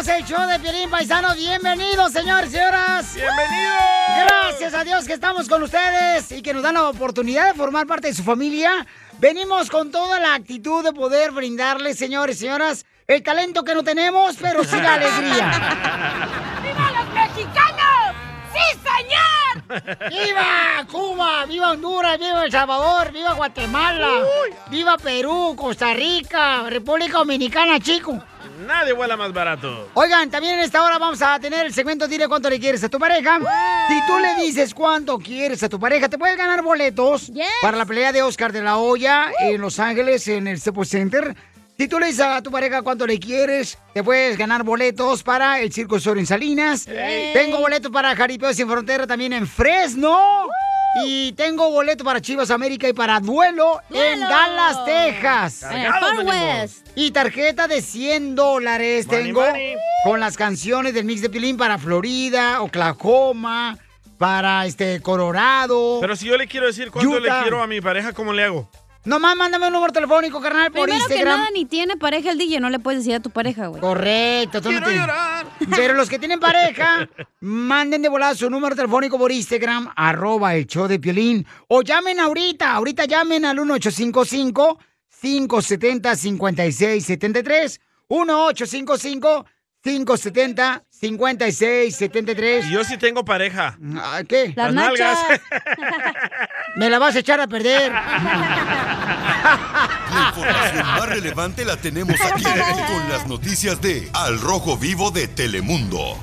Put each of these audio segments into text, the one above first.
somos el show de Piolín Paisano. Bienvenidos, señores y señoras. ¡Bienvenidos! Gracias a Dios que estamos con ustedes y que nos dan la oportunidad de formar parte de su familia. Venimos con toda la actitud de poder brindarles, señores y señoras, el talento que no tenemos, pero sí la alegría. ¡Viva Cuba! ¡Viva Honduras! ¡Viva El Salvador! ¡Viva Guatemala! ¡Viva Perú! ¡Costa Rica! ¡República Dominicana, chico! Nadie vuela más barato. Oigan, también en esta hora vamos a tener el segmento Dile cuánto le quieres a tu pareja. Si tú le dices cuánto quieres a tu pareja, te puedes ganar boletos para la pelea de Oscar de la Hoya en Los Ángeles, en el Staples Center. Si tú le dices a tu pareja cuánto le quieres, te puedes ganar boletos para el Circo Sol en Salinas. Tengo boletos para Jaripeo Sin Frontera también en Fresno. Y tengo boleto para Chivas América y para Duelo, en ¡Duelo! Dallas, Texas. En Far West. Y tarjeta de 100 dólares Money, tengo money. con las canciones del mix de Pilín para Florida, Oklahoma, para este Colorado. Pero si yo le quiero decir cuánto Utah. le quiero a mi pareja, ¿cómo le hago? Nomás mándame un número telefónico, carnal, por Primero que Instagram. nada, ni tiene pareja el DJ, no le puedes decir a tu pareja, güey. Correcto, tú no Quiero tienes- llorar. Pero los que tienen pareja, manden de volada su número telefónico por Instagram, arroba el show de Piolín. O llamen ahorita, ahorita llamen al 1855-570-5673. 1855-570-5673. Y yo sí tengo pareja. ¿Qué? Las Las nalgas. Me la vas a echar a perder. La información más relevante la tenemos aquí con las noticias de Al Rojo Vivo de Telemundo.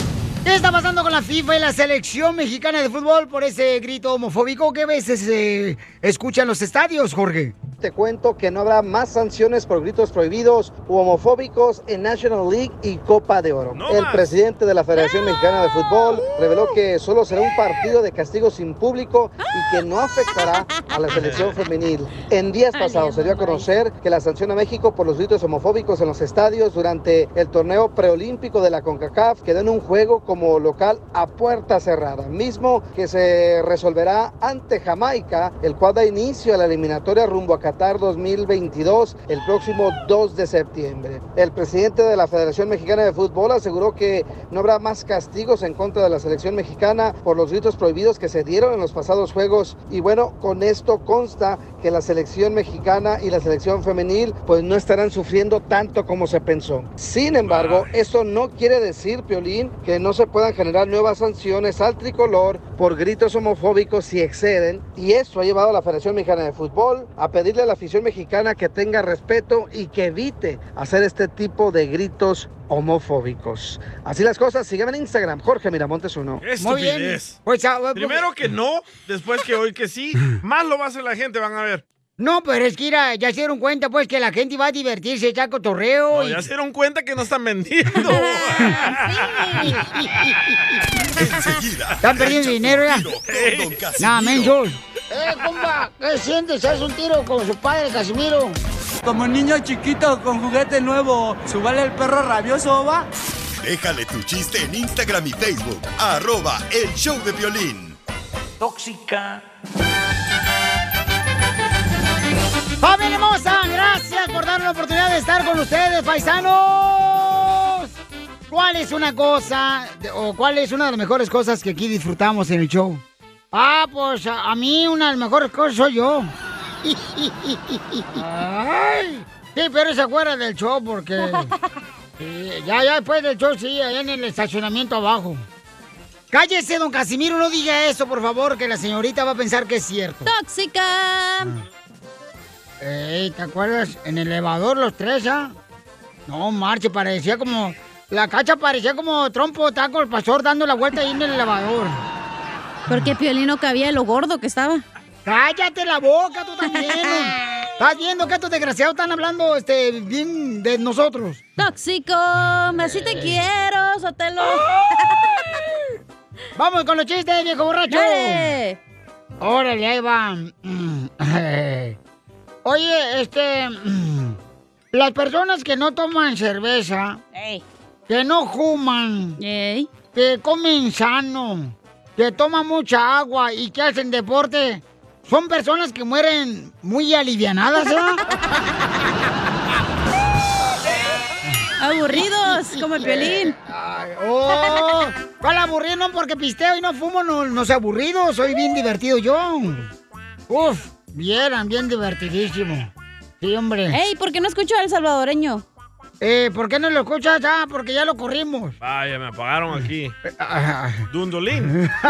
¿Qué está pasando con la FIFA y la selección mexicana de fútbol por ese grito homofóbico que a veces se escucha en los estadios, Jorge? Te cuento que no habrá más sanciones por gritos prohibidos u homofóbicos en National League y Copa de Oro. No el más. presidente de la Federación Mexicana de Fútbol reveló que solo será un partido de castigo sin público y que no afectará a la selección femenil. En días pasados se dio a conocer que la sanción a México por los gritos homofóbicos en los estadios durante el torneo preolímpico de la CONCACAF quedó en un juego como local a puerta cerrada, mismo que se resolverá ante Jamaica, el cual da inicio a la eliminatoria rumbo a Qatar 2022 el próximo 2 de septiembre. El presidente de la Federación Mexicana de Fútbol aseguró que no habrá más castigos en contra de la selección mexicana por los gritos prohibidos que se dieron en los pasados juegos y bueno, con esto consta que la selección mexicana y la selección femenil pues no estarán sufriendo tanto como se pensó. Sin embargo, eso no quiere decir, Piolín, que no se puedan generar nuevas sanciones al tricolor por gritos homofóbicos si exceden y eso ha llevado a la Federación Mexicana de Fútbol a pedirle a la afición mexicana que tenga respeto y que evite hacer este tipo de gritos homofóbicos. Así las cosas, sígueme en Instagram, Jorge Miramontes uno. Muy bien. Pues, ah, Primero que no, después que hoy que sí, más lo va a hacer la gente, van a ver. No, pero es que mira, ya se dieron cuenta pues que la gente va a divertirse, ya cotorreo. No, y... ya se dieron cuenta que no están vendiendo. Enseguida. Están perdiendo dinero, ya. tiro con Don No, mensos. Eh, compa, ¿qué sientes? ¿Haz un tiro con su padre, Casimiro? Como niño chiquito con juguete nuevo, ¿subale el perro rabioso, va? Déjale tu chiste en Instagram y Facebook. Arroba el show de violín. Tóxica. ¡Familia hermosa! Gracias por darme la oportunidad de estar con ustedes, paisanos. ¿Cuál es una cosa, o cuál es una de las mejores cosas que aquí disfrutamos en el show? Ah, pues a, a mí una de las mejores cosas soy yo. Ay, sí, pero se acuerda del show porque... sí, ya, ya después del show, sí, allá en el estacionamiento abajo. Cállese, don Casimiro, no diga eso, por favor, que la señorita va a pensar que es cierto. ¡Tóxica! Ey, ¿te acuerdas? En el elevador los tres, ¿ah? No, marche, parecía como... La cacha parecía como trompo taco el pastor dando la vuelta ahí en el elevador. Porque Piolino cabía de lo gordo que estaba. ¡Cállate la boca, tú también! ¿Estás viendo que estos desgraciados están hablando este, bien de nosotros? ¡Tóxico! ¡Así te quiero, Sotelo! ¡Vamos con los chistes, viejo borracho! ¡Dale! Órale, ahí va. Oye, este... Las personas que no toman cerveza, ¡Ey! que no fuman, ¡Ey! que comen sano, que toman mucha agua y que hacen deporte, son personas que mueren muy alivianadas, ¿eh? Aburridos, como el violín. Oh, ¿cuál aburrido? No, porque pisteo y no fumo, no, no soy aburrido, soy bien divertido yo. Uf, vieran, bien divertidísimo. Sí, hombre. Ey, ¿por qué no escucho al salvadoreño? Eh, ¿por qué no lo escuchas? Ah, porque ya lo corrimos. Vaya, me apagaron aquí. Ah, Dundolín.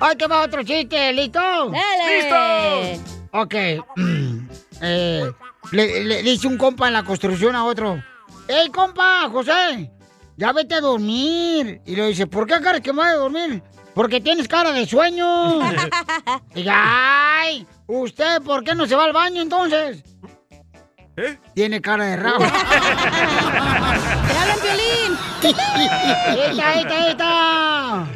Ahí te va otro chiste, ¿listo? ¡Dale! ¡Listos! Ok. Eh, le, le dice un compa en la construcción a otro. ¡Ey, compa, José! Ya vete a dormir. Y le dice, ¿por qué cara que me voy a dormir? Porque tienes cara de sueño. y ¡ay! ¿Usted por qué no se va al baño entonces? ¿Eh? Tiene cara de rabo. ¡Te hablan violín! ¡Esta, esta, esta!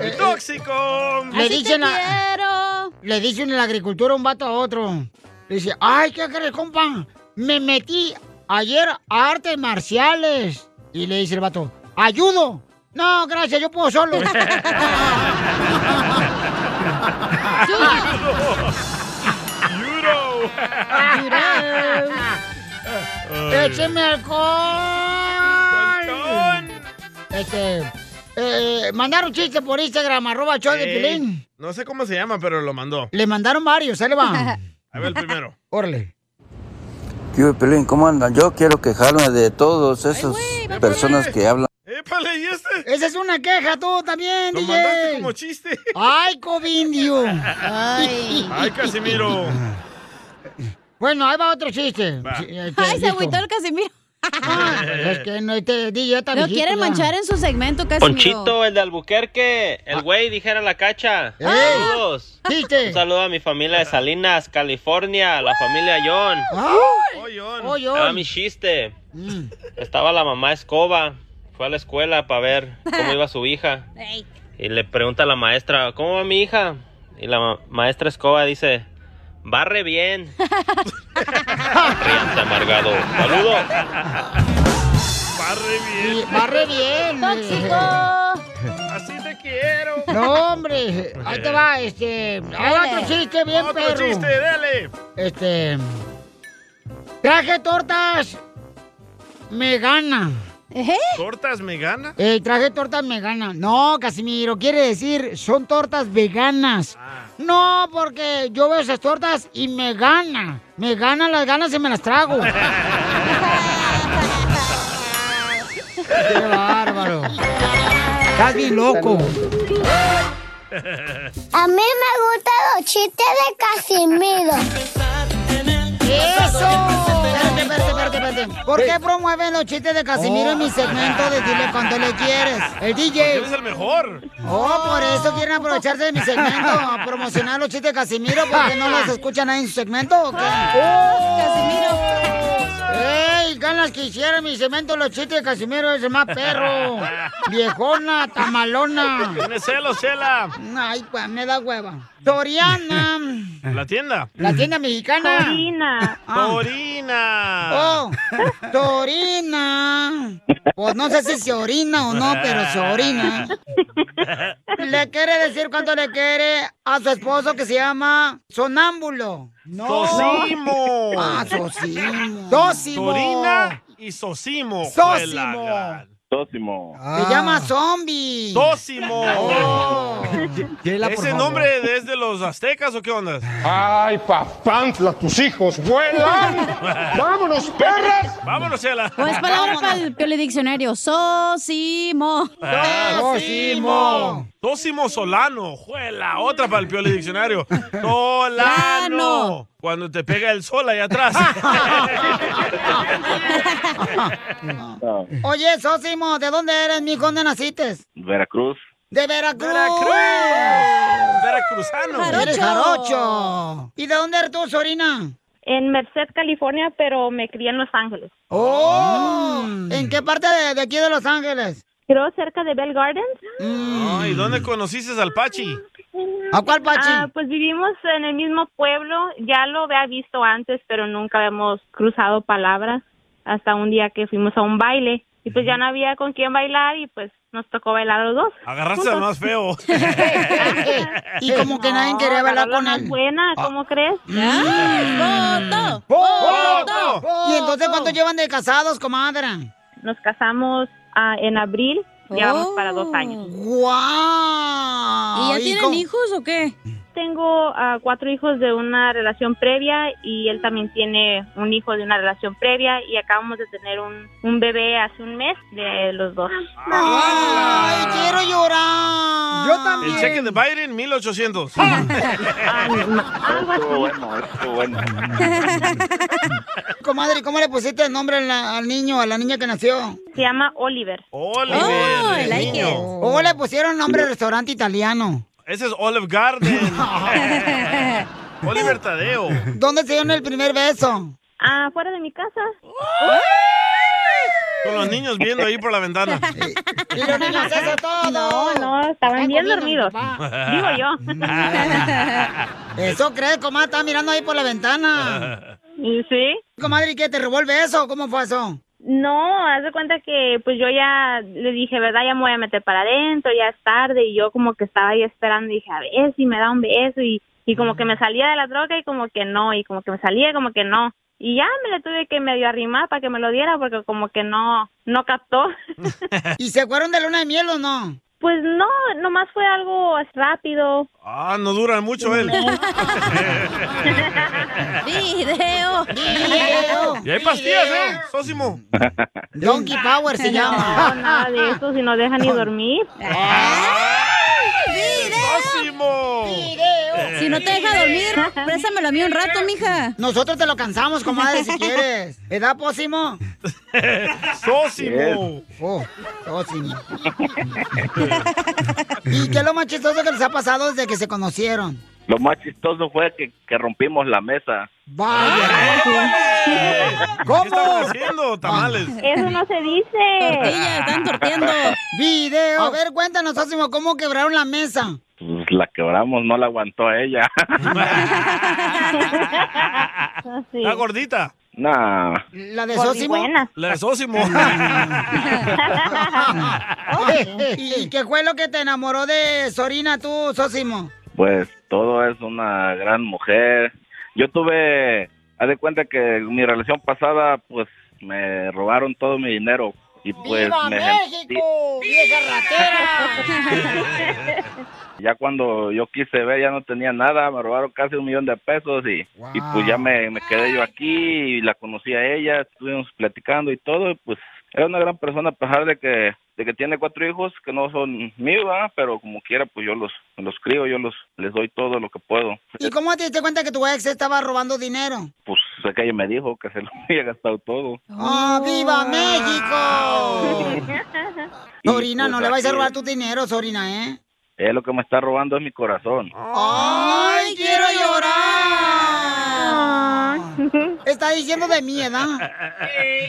¡El tóxico! Le Así dicen a- quiero. Le dice en la agricultura un vato a otro. Le dice, ay, ¿qué crees, compa? Me metí ayer a artes marciales. Y le dice el vato, ¿ayudo? No, gracias, yo puedo solo. ¡Yuro! ¡Écheme alcohol! Este, eh, mandaron chiste por Instagram, arroba show de Ey, Pilín. No sé cómo se llama, pero lo mandó. Le mandaron varios, ahí le va. A ver el primero. Órale. ¿Qué Pelín? ¿Cómo andan? Yo quiero quejarme de todos esos personas que hablan. ¡Épale! ¿Y este? Esa es una queja tú también, Lo DJ. mandaste como chiste. ¡Ay, covindio! Ay. ¡Ay, Casimiro! Bueno, ahí va otro chiste. Va. Este, Ay, se agüitó el Casimiro. Ah, es que no, este DJ viejito quieren ya. manchar en su segmento, Casimiro. Ponchito, el de Albuquerque, Ah. el güey dijera la cacha. ¡Ey! Saludos. Chiste. Un saludo a mi familia de Salinas, California, la familia John. ¡Ay! ¡Ollón! Oye, Ahí va mi chiste. Estaba la mamá Escoba, fue a la escuela para ver cómo iba su hija. Ey. Y le pregunta a la maestra, ¿cómo va mi hija? Y la ma- maestra Escoba dice, barre bien. Ríanse amargado. Saludos. ¡Barre bien! Barre bien. ¡Tóxico! ¡Así te quiero! No, hombre. Ahí te va, este. Ahí va otro chiste bien ¡Otro perro. chiste, dale! Este. Traje tortas. Me gana. ¿Eh? ¿Tortas me gana? Eh, traje tortas veganas. No, Casimiro, quiere decir, son tortas veganas. No, porque yo veo esas tortas y me gana. Me ganan las ganas y me las trago. ¡Qué bárbaro! Estás bien loco. A mí me gustan los chistes de Casimiro. ¡Eso! ¿Por qué promueven los chistes de Casimiro en mi segmento de Dile Cuánto Le Quieres? El DJ. Eres el mejor. Oh, por eso quieren aprovecharse de mi segmento, a promocionar los chistes de Casimiro, porque no los escuchan ahí en su segmento, ¿o qué? Casimiro. ¡Ey! Ganas que hiciera mi segmento los chistes de Casimiro, es el más perro. Viejona, tamalona. Tiene celos, Chela. Ay, pues, me da hueva. Toriana, La tienda. la tienda mexicana. Torina. Ah. Torina. Oh, Torina. Pues no sé si se orina o no, pero se orina. Le quiere decir cuánto le quiere a su esposo que se llama Sonámbulo. No. Sosimo. Ah, Sosimo. Sosimo. Torina y Sosimo. Sosimo. Tósimo. Se llama Zombie. Sosimo. Oh. ¿Ese nombre es de los aztecas o qué onda? ¡Ay, papantla, tus hijos vuelan! ¡Vámonos, perras! Vámonos, Chela. O es palabra para el diccionario. Sosimo. Sosimo. Sosimo Solano. Juela, otra para el Pioli Diccionario. Solano. Lano. Cuando te pega el sol allá atrás. Oye, Sosimo, ¿de dónde eres, mijo? ¿Dónde naciste? Veracruz. De Veracruz. Veracruz. Veracruzano. Eres jarocho. ¿Y de dónde eres tú, Sorina? En Merced, California, pero me crié en Los Ángeles. Oh, ¿en qué parte de, de aquí de Los Ángeles? Creo cerca de Bell Gardens. Mm. ¿Y dónde conociste al Pachi? ¿A cuál Pachi? Ah, pues vivimos en el mismo pueblo. Ya lo había visto antes, pero nunca habíamos cruzado palabras hasta un día que fuimos a un baile. Y pues ya no había con quién bailar y pues nos tocó bailar los dos. Agarraste al más feo. y como que nadie quería bailar con él. buena, ¿cómo crees? ¡Foto! ¡Foto! ¿Y entonces cuánto llevan de casados, comadre? Nos casamos ah, en abril, llevamos para dos años. ¡Guau! ¿Y ya tienen hijos o qué? Tengo ah, cuatro hijos de una relación previa y él también tiene un hijo de una relación previa y acabamos de tener un, un bebé hace un mes de los dos. ¡Ay, quiero llorar! Yo El cheque de Biden, 1800. Estuvo bueno, estuvo bueno. Comadre, ¿cómo le pusiste el nombre al, al niño, a la niña que nació? Se llama Oliver. Oliver, Oh, el like niño. it. ¿O le pusieron nombre de restaurante italiano? Ese es Olive Garden. Oliver Tadeo. ¿Dónde se dieron el primer beso? Ah, fuera de mi casa. Con los niños viendo ahí por la ventana. Y los niños, eso todo. No, no, estaban bien dormidos. Digo yo. Eso crees, comadre, estaba mirando ahí por la ventana. ¿Y sí? Comadre, ¿y qué? ¿Te robó el beso? ¿Cómo fue eso? No, haz de cuenta que pues yo ya le dije, ¿verdad? Ya me voy a meter para adentro, ya es tarde y yo como que estaba ahí esperando y dije, a ver si me da un beso y, y como que me salía de la droga y como que no, y como que me salía como que no. Y ya me le tuve que medio arrimar para que me lo diera porque como que no, no captó. ¿Y se fueron de luna de miel o no? Pues no, nomás fue algo rápido. Ah, no dura mucho él. Video. Video. Y hay pastillas, ¿eh? Sósimo. Donkey Power se No, llama. nada de eso, si no deja ni dormir. Sósimo. Si no te deja dormir, préstamelo a mí un rato, mija. Nosotros te lo cansamos, comadre, si quieres. ¿Edad, Pósimo? Sósimo. Oh, Pósimo. ¿Y qué es lo más chistoso que les ha pasado desde que se conocieron? Lo más chistoso fue que, que rompimos la mesa. Vaya. ¿Qué ¿Cómo? estaban haciendo? Tamales. Eso no se dice. Tortillas, están torteando. Video. A ver, cuéntanos, Pósimo, ¿cómo quebraron la mesa? Pues la quebramos, no la aguantó a ella. Sí. ¿Está gordita? nah. ¿La de Sósimo? La de Sósimo. ¿Y qué fue lo que te enamoró de Sorina tú, Sósimo? Pues todo es una gran mujer. Yo tuve, haz de cuenta que en mi relación pasada, pues me robaron todo mi dinero y pues ¡Viva me México! ¡Vieja ratera! ya cuando yo quise ver ya no tenía nada, me robaron casi un millón de pesos y, y pues ya me, me quedé yo aquí y la conocí a ella, estuvimos platicando y todo, y pues era una gran persona a pesar de que de que tiene cuatro hijos que no son míos, ¿verdad? pero como quiera pues yo los los crío, yo los les doy todo lo que puedo. ¿Y cómo te diste cuenta que tu ex estaba robando dinero? Pues sé que ella me dijo que se lo había gastado todo. ¡Ah, viva México! Sorina, no pues le vais a robar tu dinero, Sorina, ¿eh? Es lo que me está robando es mi corazón. ¡Ay, quiero llorar! Está diciendo de mi edad.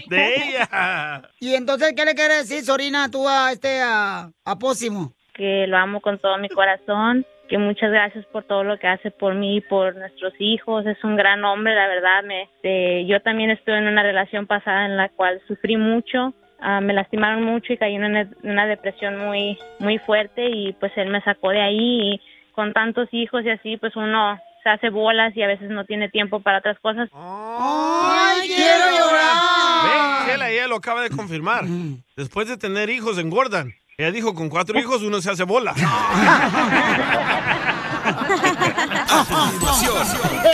De ella. ¿Y entonces qué le quiere decir, Sorina, tú a este, a, a Pósimo? que lo amo con todo mi corazón, que muchas gracias por todo lo que hace por mí y por nuestros hijos. Es un gran hombre, la verdad. Me, este, yo también estuve en una relación pasada en la cual sufrí mucho, ah, me lastimaron mucho y caí en una, una depresión muy, muy fuerte y pues él me sacó de ahí y con tantos hijos y así, pues uno se hace bolas y a veces no tiene tiempo para otras cosas. ¡Ay, quiero llorar! Chela, ella lo acaba de confirmar. Después de tener hijos, engordan. Ella dijo, con cuatro hijos uno se hace bola. A continuación,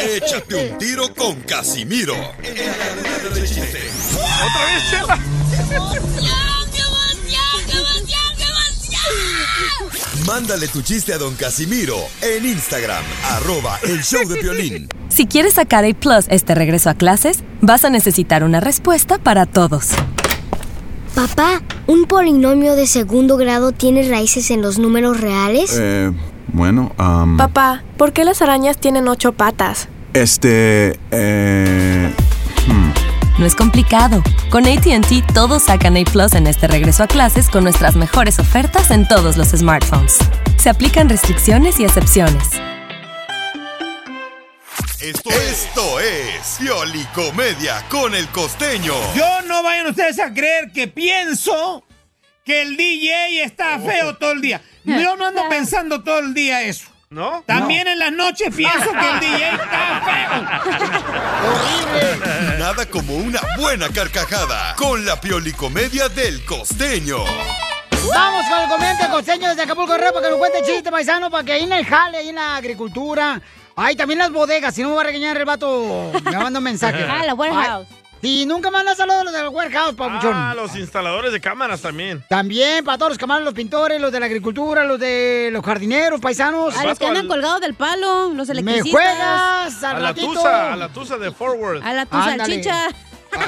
échate un tiro con Casimiro. ¿Otra vez, Chela? Mándale tu chiste a don Casimiro en Instagram, arroba el show de violín. Si quieres sacar A Plus este regreso a clases, vas a necesitar una respuesta para todos. Papá, ¿un polinomio de segundo grado tiene raíces en los números reales? Eh, bueno, am, Papá, ¿por qué las arañas tienen ocho patas? este, eh, hmm. No es complicado. Con ATT todos sacan A Plus en este regreso a clases con nuestras mejores ofertas en todos los smartphones. Se aplican restricciones y excepciones. Esto, esto es Piolicomedia con el costeño. Yo no vayan ustedes a creer que pienso que el DJ está feo todo el día. Yo no ando pensando todo el día eso. ¿No? También en las noches pienso que el DJ está feo. nada como una buena carcajada con la piolicomedia del costeño. Vamos con el comediante costeño desde Acapulco para que nos cuente chiste paisano, para que ahí en el jale, ahí en la agricultura. Ay, también las bodegas, si no me va a regañar el vato, me manda un mensaje. Ah, la warehouse. Sí, nunca manda saludos a los del warehouse, papuchón. Ah, los instaladores de cámaras también. También para todos los camaradas, los pintores, los de la agricultura, los de los jardineros, paisanos. A los que andan colgados del palo, los Me electricistas. juegas al A la tusa, a la tusa de Forward. A la tu Ándale. salchicha.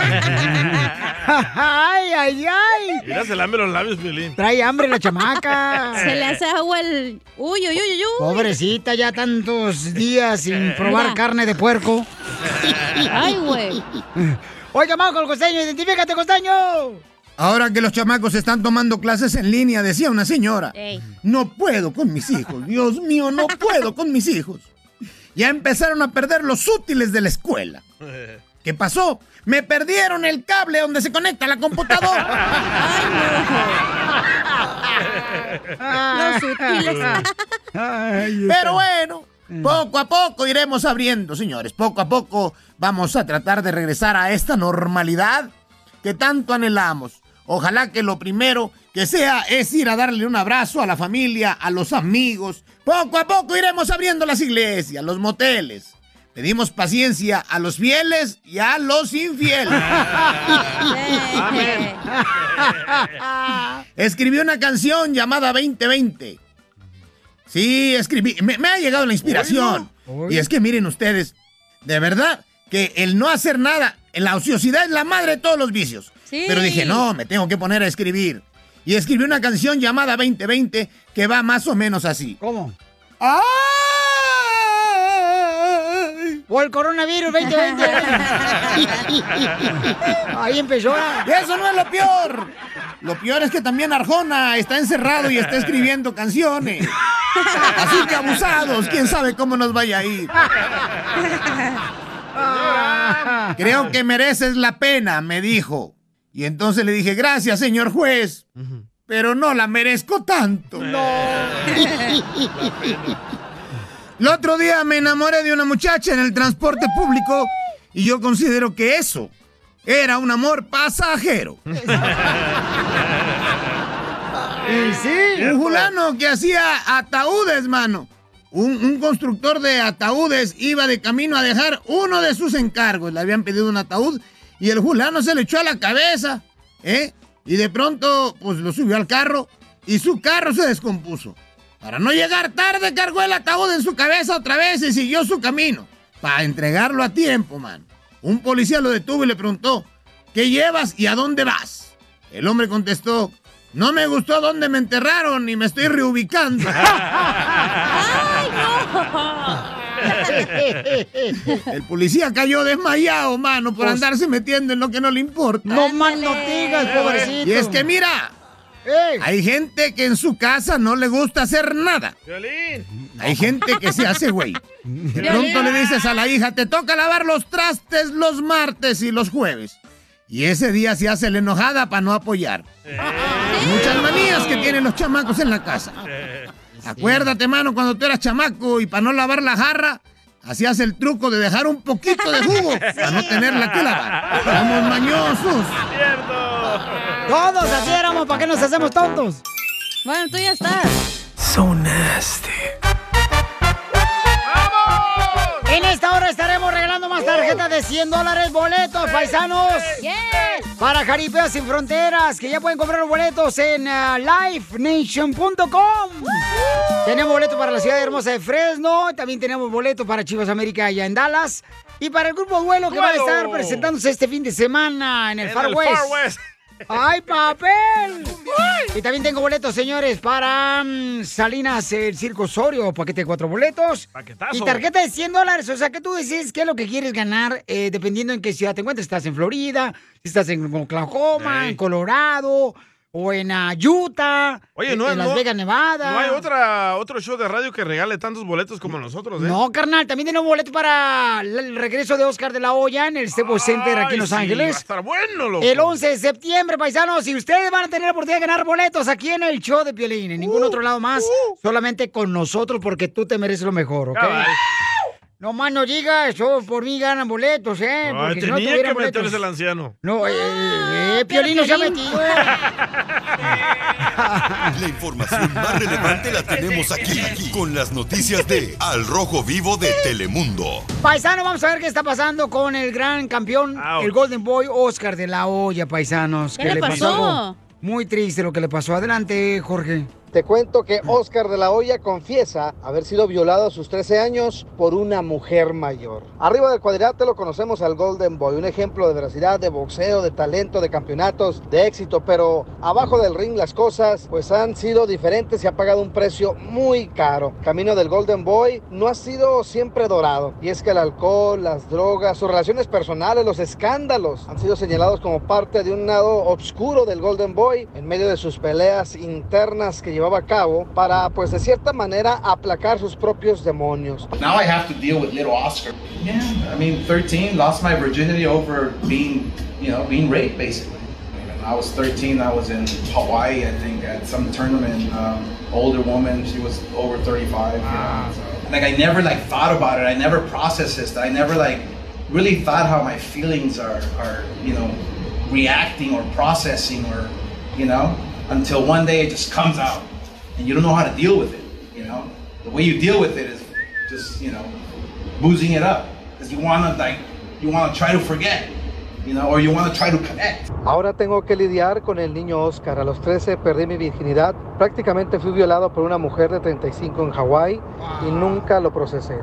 ay, ay, ay. Mira, se lame los labios, Violín. Trae hambre la chamaca. Se le hace agua el... Uy, uy, uy, uy, uy. Pobrecita, ya tantos días sin probar Mira. carne de puerco. Ay, güey. Oiga, vamos con el costeño, identifícate, costeño. Ahora que los chamacos están tomando clases en línea, decía una señora, Ey. no puedo con mis hijos, Dios mío, no puedo con mis hijos. Ya empezaron a perder los útiles de la escuela. ¿Qué pasó? Me perdieron el cable donde se conecta la computadora. Los útiles. Pero bueno, poco a poco iremos abriendo, señores. Poco a poco vamos a tratar de regresar a esta normalidad que tanto anhelamos. Ojalá que lo primero que sea es ir a darle un abrazo a la familia, a los amigos. Poco a poco iremos abriendo las iglesias, los moteles. Pedimos paciencia a los fieles y a los infieles. Escribí una canción llamada 2020. Sí, escribí. Me, me ha llegado la inspiración. Y es que miren ustedes, de verdad que el no hacer nada, la ociosidad es la madre de todos los vicios. Sí. Pero dije, no, me tengo que poner a escribir. Y escribí una canción llamada 2020 que va más o menos así. ¿Cómo? ¡Ay! O el coronavirus 2020. Ahí empezó. Eso no es lo peor. Lo peor es que también Arjona está encerrado y está escribiendo canciones. Así que abusados, quién sabe cómo nos vaya a ir. Creo que mereces la pena, me dijo. Y entonces le dije, gracias, señor juez. Pero no la merezco tanto. No. El otro día me enamoré de una muchacha en el transporte público y yo considero que eso era un amor pasajero. sí. Un fulano que hacía ataúdes, mano. Un, un constructor de ataúdes iba de camino a dejar uno de sus encargos. Le habían pedido un ataúd y el fulano se le echó a la cabeza, ¿eh? Y de pronto, pues lo subió al carro y su carro se descompuso. Para no llegar tarde, cargó el ataúd en su cabeza otra vez y siguió su camino. Para entregarlo a tiempo, man. Un policía lo detuvo y le preguntó, ¿qué llevas y a dónde vas? El hombre contestó, no me gustó dónde me enterraron y me estoy reubicando. El policía cayó desmayado, mano, por Pues- andarse metiendo en lo que no le importa. No más no digas, pobrecito. Y es que mira, hay gente que en su casa no le gusta hacer nada. Hay gente que se hace güey. De pronto le dices a la hija, te toca lavar los trastes los martes y los jueves. Y ese día se hace la enojada para no apoyar. Muchas manías que tienen los chamacos en la casa. Acuérdate, mano, cuando tú eras chamaco y para no lavar la jarra, hacías el truco de dejar un poquito de jugo para no tenerla que lavar. Somos mañosos. Todos así éramos, ¿para qué nos hacemos tontos? Bueno, tú ya estás. So nasty. En esta hora estaremos regalando más tarjetas de 100 dólares, boletos, paisanos. Para Jaripeo Sin Fronteras, que ya pueden comprar los boletos en uh, livenation.com. Tenemos boletos para la ciudad hermosa de Fresno, también tenemos boletos para Chivas América allá en Dallas. Y para el grupo Duelo que va a ¡Duelo! estar presentándose este fin de semana en el En Far el West. Far West. ¡Ay, papel! Y también tengo boletos, señores, para mm, Salinas, el Circo Osorio, paquete de cuatro boletos. Paquetazo. Y tarjeta de 100 dólares. O sea, que tú decides qué es lo que quieres ganar, eh, dependiendo en qué ciudad te encuentres. Estás en Florida, si estás en Oklahoma, en Colorado, o en ah, Utah, Oye, en, no, en Las no- Vegas, Nevada. No hay otra, otro show de radio que regale tantos boletos como nosotros, ¿eh? No, carnal, también tenemos boleto para el regreso de Oscar de la Hoya en el Staples Center aquí en Los sí, Ángeles. va a estar bueno, loco. El 11 de septiembre, paisanos, y ustedes van a tener la oportunidad de ganar boletos aquí en el show de Piolín, en Uh, ningún otro lado más, solamente con nosotros porque tú te mereces lo mejor, ¿ok? Cabal. No más no digas, yo por mí ganan boletos, ¿eh? Ay, Porque si no tenía que boletos. meterse el anciano. No, eh, eh, eh, Piolín no se ha metido. La información más relevante la tenemos aquí, aquí, con las noticias de Al Rojo Vivo de Telemundo. Paisano, vamos a ver qué está pasando con el gran campeón, el Golden Boy Oscar de la Hoya, paisanos. ¿Qué le pasó? Muy triste lo que le pasó. Adelante, Jorge. Te cuento que Oscar de la Hoya confiesa haber sido violado a sus 13 años por una mujer mayor. Arriba del cuadrilátero conocemos al Golden Boy, un ejemplo de veracidad, de boxeo, de talento, de campeonatos, de éxito, pero abajo del ring las cosas pues han sido diferentes y ha pagado un precio muy caro. Camino del Golden Boy no ha sido siempre dorado y es que el alcohol, las drogas, sus relaciones personales, los escándalos han sido señalados como parte de un lado oscuro del Golden Boy en medio de sus peleas internas que llevaba a cabo para, pues de cierta manera, aplacar sus propios demonios. Now I have to deal with little Oscar. Yeah, I mean, 13, lost my virginity over being, you know, being raped, basically. When I was 13, I was in Hawaii, I think, at some tournament. Um, older woman, she was over 35. You know, so. Like, I never, like, thought about it. I never processed this. I never, like, really thought how my feelings are, are you know, reacting or processing or, you know, until one day it just comes out and you don't know how to deal with it, you know? The way you deal with it is just, you know, boozing it up. Because you want to, like, you want to try to forget, you know, or you want to try to connect. Ahora tengo que lidiar con el niño Oscar. A los 13 perdí mi virginidad. Prácticamente fui violado por una mujer de 35 en Hawái y nunca lo procesé.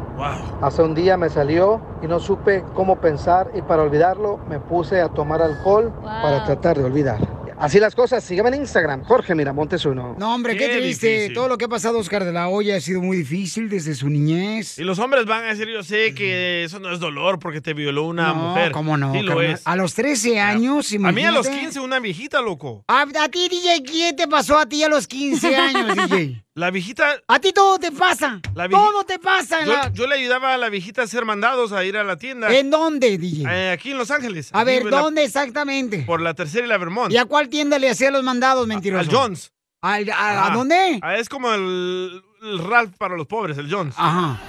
Hace un día me salió y no supe cómo pensar y para olvidarlo me puse a tomar alcohol para tratar de olvidar. Así las cosas, sígueme en Instagram, Jorge Miramontes uno. No, hombre, qué, triste. Todo lo que ha pasado Oscar de la Hoya ha sido muy difícil desde su niñez. Y los hombres van a decir, yo sé que eso no es dolor porque te violó una no, mujer. ¿cómo no? Sí lo es. A los 13 años, A mí a los imagínate. 15 una viejita, loco. A, a ti, DJ, ¿qué te pasó a ti a los 15 años, DJ? La viejita... A ti todo te pasa. La vieji- Todo te pasa. en Yo, la- yo le ayudaba a la viejita a hacer mandados, a ir a la tienda. ¿En dónde, DJ? Eh, aquí en Los Ángeles. A ver, la- ¿dónde exactamente? Por la tercera y la Vermont. ¿Y a cuál tienda le hacía los mandados, mentiroso? Al Jones. ¿Al- a, dónde? Ah, es como el, el Ralph para los pobres, el Jones. Ajá.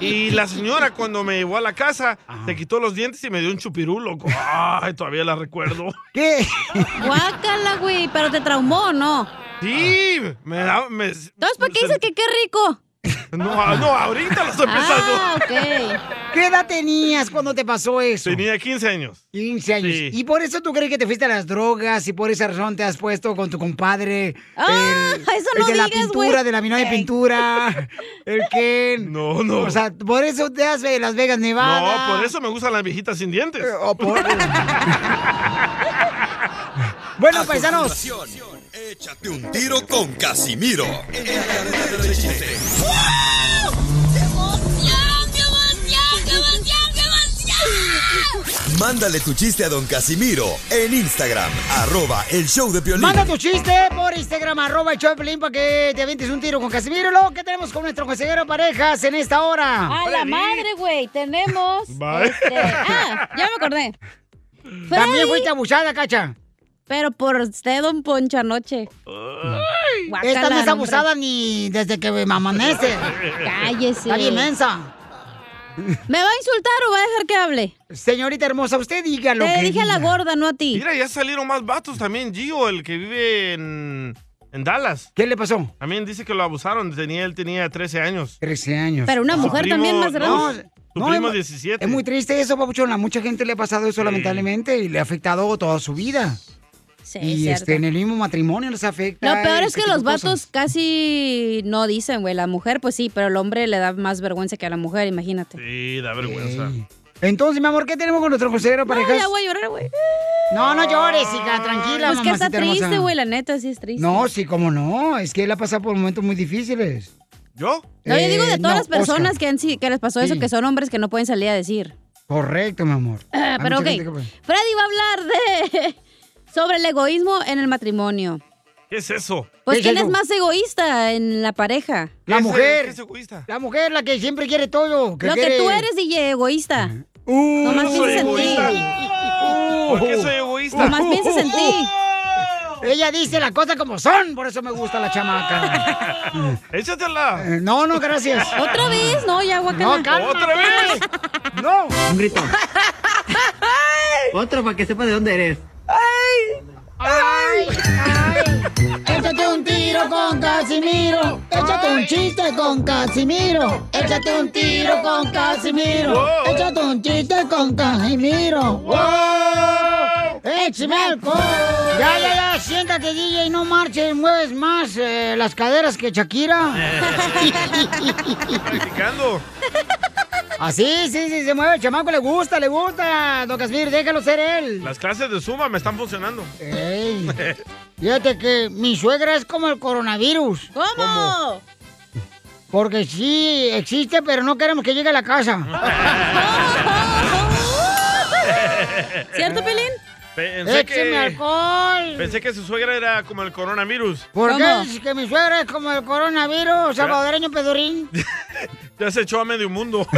Y la señora cuando me llevó a la casa, se quitó los dientes y me dio un chupirú, loco. Ay, todavía la recuerdo. ¿Qué? Guácala, güey, pero te traumó, ¿no? Sí, me da... Me, Entonces, ¿por qué dices que qué rico? no, no, ahorita lo estoy pensando. Ah, ok. ¿Qué edad tenías cuando te pasó eso? Tenía 15 años. 15 años. Sí. ¿Y por eso tú crees que te fuiste a las drogas y por esa razón te has puesto con tu compadre? Ah, el, eso el no de la pintura, de la mina de pintura, el Ken. No, no. O sea, por eso te has de Las Vegas, Nevada. No, por eso me gustan las viejitas sin dientes. o por- Bueno, paisanos. Échate un tiro con Casimiro. Mándale tu chiste a don Casimiro en Instagram, arroba el show de Piolín. Manda tu chiste por Instagram, arroba el show de Pelín, para que te avientes un tiro con Casimiro. Luego, ¿qué tenemos con nuestro consejero de parejas en esta hora? A la madre, güey, tenemos... Bye. este, ah, ya me acordé. También fuiste abusada, cacha. Pero por usted, don Poncho, anoche. Guácala, Esta no es hombre. abusada ni desde que me amanece. Cállese. Está bien mensa. ¿Me va a insultar o va a dejar que hable? Señorita hermosa, usted diga lo Te que dije a la gorda, no a ti. Mira, ya salieron más vatos también. Gio, el que vive en, en Dallas. ¿Qué le pasó? También dice que lo abusaron. Tenía, él tenía 13 años. 13 años. Pero una mujer primo- también más grande. no, su No, primo es- 17. Es muy triste eso, papuchón. A mucha gente le ha pasado eso, lamentablemente, y le ha afectado toda su vida. Sí, y este, en el mismo matrimonio les afecta. Lo peor es que los cosas. vatos casi no dicen, güey. La mujer, pues sí, pero el hombre le da más vergüenza que a la mujer, imagínate. Sí, da vergüenza. Entonces, mi amor, ¿qué tenemos con nuestro consejero de No, parejas? ya voy a llorar, güey. No, no llores, hija, tranquila, Pues que está triste, güey, la neta, sí es triste. No, sí, cómo no. Es que él ha pasado por momentos muy difíciles. ¿Yo? No, yo digo de Eh, todas no, las personas Oscar. que, han, que les pasó eso, que son hombres que no pueden salir a decir. Correcto, mi amor. Ah, pero ok, que Freddy va a hablar de sobre el egoísmo en el matrimonio. ¿Qué es eso? Pues ¿Qué es quién es más egoísta en la pareja. La ¿Qué es- mujer. qué es egoísta? La mujer, la que siempre quiere todo. Que Lo quiere- que tú eres, DJ, egoísta. Uh, Nomás soy piensas en ti. egoísta. ¿Por qué soy egoísta? Nomás piensas en ti. Ella dice las cosas como son, por eso me gusta la chamaca. Échatela. Eh, No, no, gracias. ¿Otra vez? No, ya, guacala. No, cálmate. ¿Otra vez? No. Un grito. Otro para que sepa de dónde eres. ¡Ay! ¡Ay! Échate un tiro con Casimiro. Échate un chiste con Casimiro. Échate un tiro con Casimiro. Échate un chiste con Casimiro. ¡Wow! ¡Échame alcohol! Ya, ya, ya, siéntate, DJ, no marches, mueves más eh, las caderas que Shakira. Practicando. Así, sí, sí, se mueve, el chamaco le gusta, le gusta. Don Casimiro, déjalo ser él. Las clases de suma me están funcionando. Ey. Fíjate que mi suegra es como el coronavirus. ¿Cómo? ¿Cómo? Porque sí existe, pero no queremos que llegue a la casa. ¿Cierto, Pelín? Pensé ¡Écheme que, alcohol! pensé que su suegra era como el coronavirus. ¿Por ¿Cómo? qué dices que mi suegra es como el coronavirus salvadoreño pedorín? Ya se echó a medio mundo.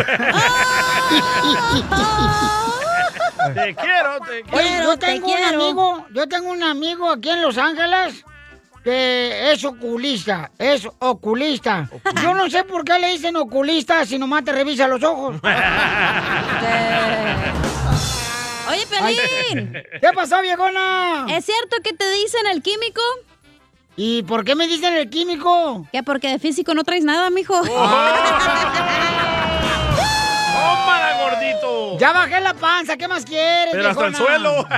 te quiero, te quiero. Oye, yo te tengo un quiero. amigo, yo tengo un amigo aquí en Los Ángeles que es oculista, es oculista. Yo no sé por qué le dicen oculista si nomás te revisa los ojos. Oye, Pelín. ¿Qué pasó, viejona? ¿Es cierto que te dicen el químico? ¿Y por qué me dicen el químico? Que porque de físico no traes nada, mijo. ¡Tómala, gordito! Ya bajé la panza, ¿qué más quieres, Pero hasta el viejona? suelo.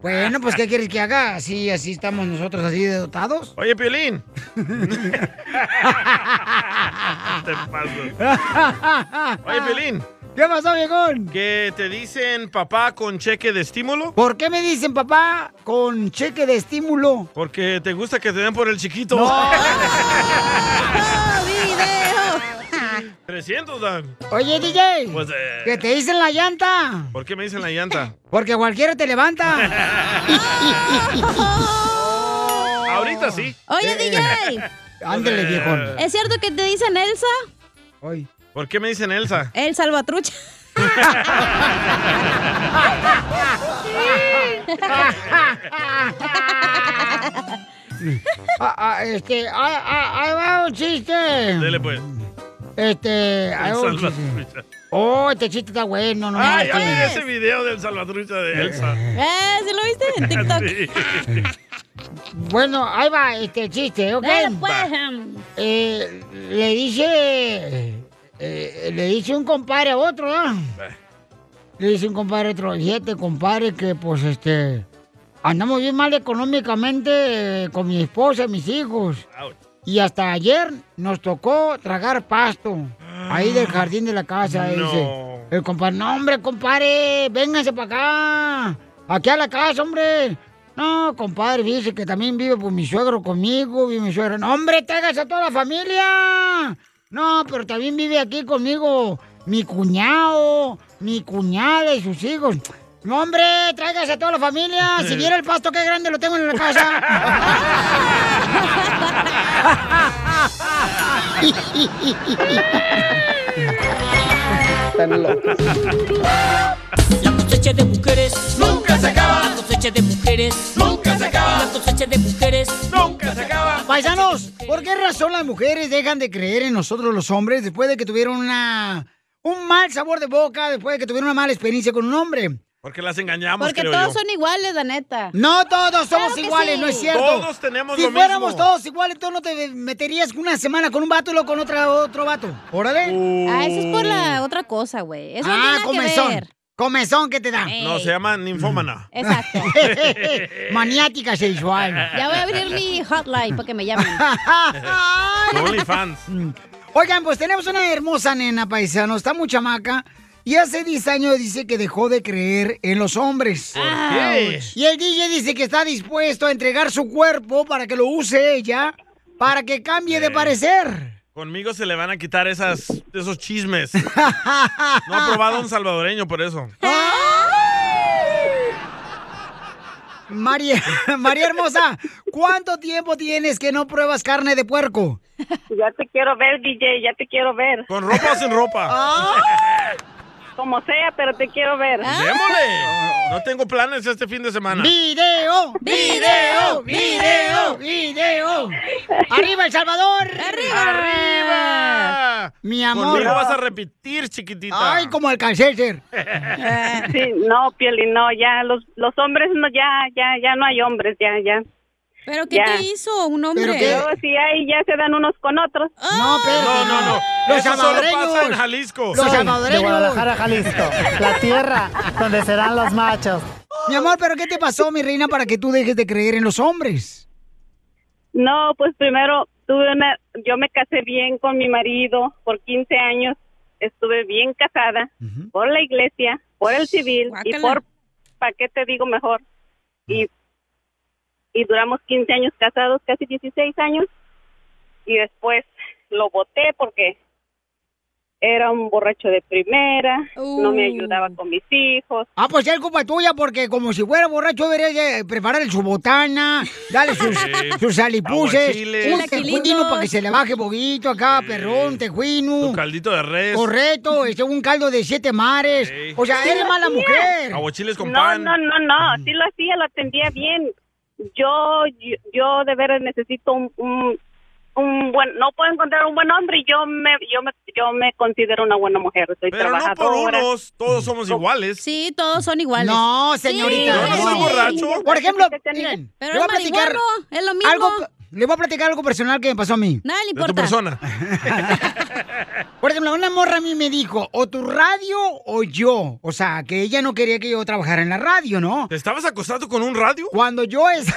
Bueno, pues ¿qué quieres que haga? Así, así estamos nosotros así de dotados. Oye, Piolín. te pasas. Oye, Piolín. ¿Qué pasó, viejón? ¿Que te dicen papá con cheque de estímulo? ¿Por qué me dicen papá con cheque de estímulo? Porque te gusta que te den por el chiquito. No. 300 dan. Oye, DJ, Pues, eh, que te dicen la llanta. ¿Por qué me dicen la llanta? Porque cualquiera te levanta. Ahorita sí. Oye, DJ. Ándale, viejón. ¿Es cierto que te dicen Elsa? Ay. ¿Por qué me dicen Elsa? El salvatrucha. Ah, ah, este, ah, ah, ahí va un chiste. Dele pues. Este, ahí El va un chiste. salvatrucha. Oh, este chiste está bueno, no Ay, marches. ay, ese video del salvatrucha de Elsa. ¿Eh? ¿Sí lo viste en TikTok? Sí. Bueno, ahí va este chiste, ¿ok? Dale, pues. Eh, le dice, eh, le dice un compadre a otro, ¿no? Le dice un compadre a otro, fíjate, compadre, que pues este, andamos bien mal económicamente eh, con mi esposa y mis hijos. Y hasta ayer nos tocó tragar pasto ahí del jardín de la casa. No. Dice. El compadre, no, hombre, compadre, vénganse para acá. Aquí a la casa, hombre. No, compadre, dice que también vive pues, mi suegro conmigo, vive mi suegro. No, hombre, tráigase a toda la familia. No, pero también vive aquí conmigo mi cuñado, mi cuñada y sus hijos. No, hombre, tráigase a toda la familia. Si viera el pasto, qué grande lo tengo en la casa. Están locos. La cosecha de mujeres nunca se acaba. La cosecha de mujeres nunca se acaba. La cosecha de mujeres nunca se acaba. Paisanos, ¿por qué razón las mujeres dejan de creer en nosotros los hombres después de que tuvieron una un mal sabor de boca, después de que tuvieron una mala experiencia con un hombre? Porque las engañamos, Porque creo todos yo. son iguales, la neta. No todos somos Claro iguales, sí. no es cierto. Todos tenemos si lo fuéramos mismo. todos iguales, tú no te meterías una semana con un vato y luego con otra, otro vato. Órale. Ah, eso es por la otra cosa, güey. Eso no ah, tiene nada que comezón. ver. Comezón que te da. No, se llama ninfómana. Exacto. Maniática sexual. Ya voy a abrir mi hotline para que me llamen. OnlyFans. Oigan, pues tenemos una hermosa nena paisano, está muy chamaca. Y hace 10 años dice que dejó de creer en los hombres. ¿Por qué? Y el DJ dice que está dispuesto a entregar su cuerpo para que lo use ella, para que cambie de parecer. Conmigo se le van a quitar esas, esos chismes. No ha probado un salvadoreño por eso. María, María Hermosa, ¿cuánto tiempo tienes que no pruebas carne de puerco? Ya te quiero ver, DJ, ya te quiero ver. ¿Con ropa o sin ropa? Como sea, pero te quiero ver. ¡Démosle! No tengo planes este fin de semana. ¡Video! ¡Video! ¡Video! ¡Video! ¡Arriba, El Salvador! ¡Arriba! ¡Arriba! Mi amor. Conmigo vas a repetir, chiquitita. Ay, como el cáncer. Sí, no, Pioli, no, ya los, los hombres no, ya, ya, ya no hay hombres, ya, ya. ¿Pero qué te hizo un hombre? ¿Pero si hay, ya se dan unos con otros. No, pero No, no, no. Los pasa en Jalisco. Los salvadoreños. De Guadalajara, Jalisco. La tierra donde serán los machos. Mi amor, ¿pero qué te pasó, mi reina, para que tú dejes de creer en los hombres? No, pues primero tuve una, yo me casé bien con mi marido por 15 años, estuve bien casada por la iglesia, por el civil y por, ¿para qué te digo mejor? Y, y duramos 15 años casados, casi 16 años, y después lo voté porque era un borracho de primera, no me ayudaba con mis hijos. Ah, pues es culpa tuya, porque como si fuera borracho deberías de prepararle su botana, darle sus, Sí. sus alipuses, un tejuino para que se le baje poquito acá, perrón, tejuino. Tu caldito de res. Correcto, este, un caldo de siete mares. O sea, Sí eres mala hacía. mujer. Aguachiles con no, pan. No, no, no, sí lo hacía, lo atendía bien. Yo, yo, yo de veras necesito un, un, un buen, no puedo encontrar un buen hombre y yo me, yo me, yo me considero una buena mujer. Soy Pero no por trabajadora. unos, todos somos iguales. Sí, todos son iguales. No, señorita. Yo no soy borracho. Por ejemplo, miren, Pero voy a es platicar marihuano, es lo mismo. algo, le voy a platicar algo personal que me pasó a mí. Nada le De tu importa. persona. Por ejemplo, una morra a mí me dijo, o tu radio o yo. O sea, que ella no quería que yo trabajara en la radio, ¿no? ¿Te estabas acostado con un radio? Cuando yo es...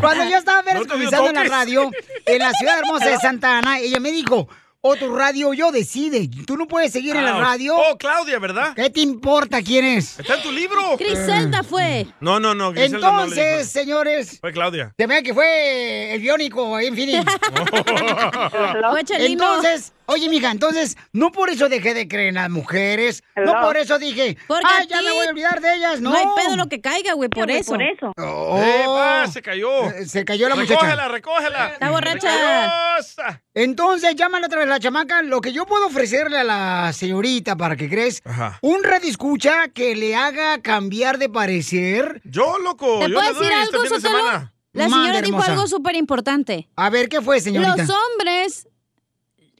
Cuando yo estaba No en la radio, en la ciudad hermosa de Santa Ana, ella me dijo, o tu radio yo decide. Tú no puedes seguir en la radio. Oh, Claudia, ¿verdad? ¿Qué te importa quién es? Está en tu libro. Griselda fue. No, no, no. Griselda no le dijo. Entonces, señores, Fue Claudia. se ve que fue el biónico Chelino. Entonces, oye, mija, entonces, no por eso dejé de creer en las mujeres. No por eso dije, Porque ay, ya me voy a olvidar de ellas. No, No hay pedo lo que caiga, güey, por eso. Por eso. Oh. ¡Epa! Se cayó. Eh, Se cayó la muchacha. Recógela, recógela. Está borracha. Entonces, llámala otra vez la chamaca. Lo que yo puedo ofrecerle a la señorita, para que crees, Ajá. un radio escucha que le haga cambiar de parecer. Yo, loco. ¿Te yo puedo decir este algo, semana. La señora dijo hermosa. algo súper importante. A ver, ¿qué fue, señorita? Los hombres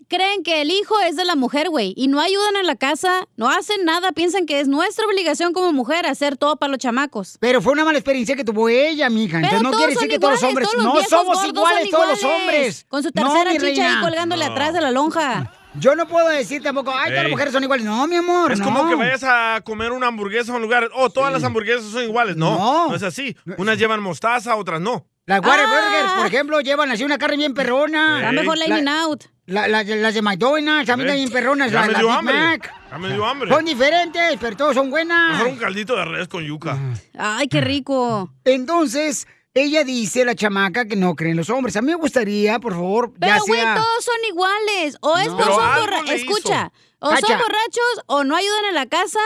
creen que el hijo es de la mujer, güey, y no ayudan en la casa, no hacen nada, piensan que es nuestra obligación como mujer hacer todo para los chamacos. Pero fue una mala experiencia que tuvo ella, mija. Pero Entonces no quiere decir que todos los hombres. todos los no viejos somos gordos iguales son todos los hombres. Con su No, tercera mi chicha ahí colgándole No. atrás de la lonja. Yo no puedo decir tampoco, ay, todas las mujeres son iguales. No, mi amor. Es no. como que vayas a comer una hamburguesa a un lugar. Oh, todas las hamburguesas son iguales. No, No. no, es así. Unas llevan mostaza, otras no. Las Whataburgers, Ah. por ejemplo, llevan así una carne bien perrona. Da mejor la La- Out. La- la- las de McDonald's también están bien perronas. Ya La, me dio hambre. Mac. Ya me dio hambre. Son diferentes, pero todos son buenas. Mejor un caldito de res con yuca. Ay, qué rico. Entonces, ella dice, la chamaca, que no creen los hombres. A mí me gustaría, por favor, Pero, ya güey, sea... todos son iguales. O es No. por Pero son borra- Escucha, o Cacha. son borrachos, o no ayudan en la casa,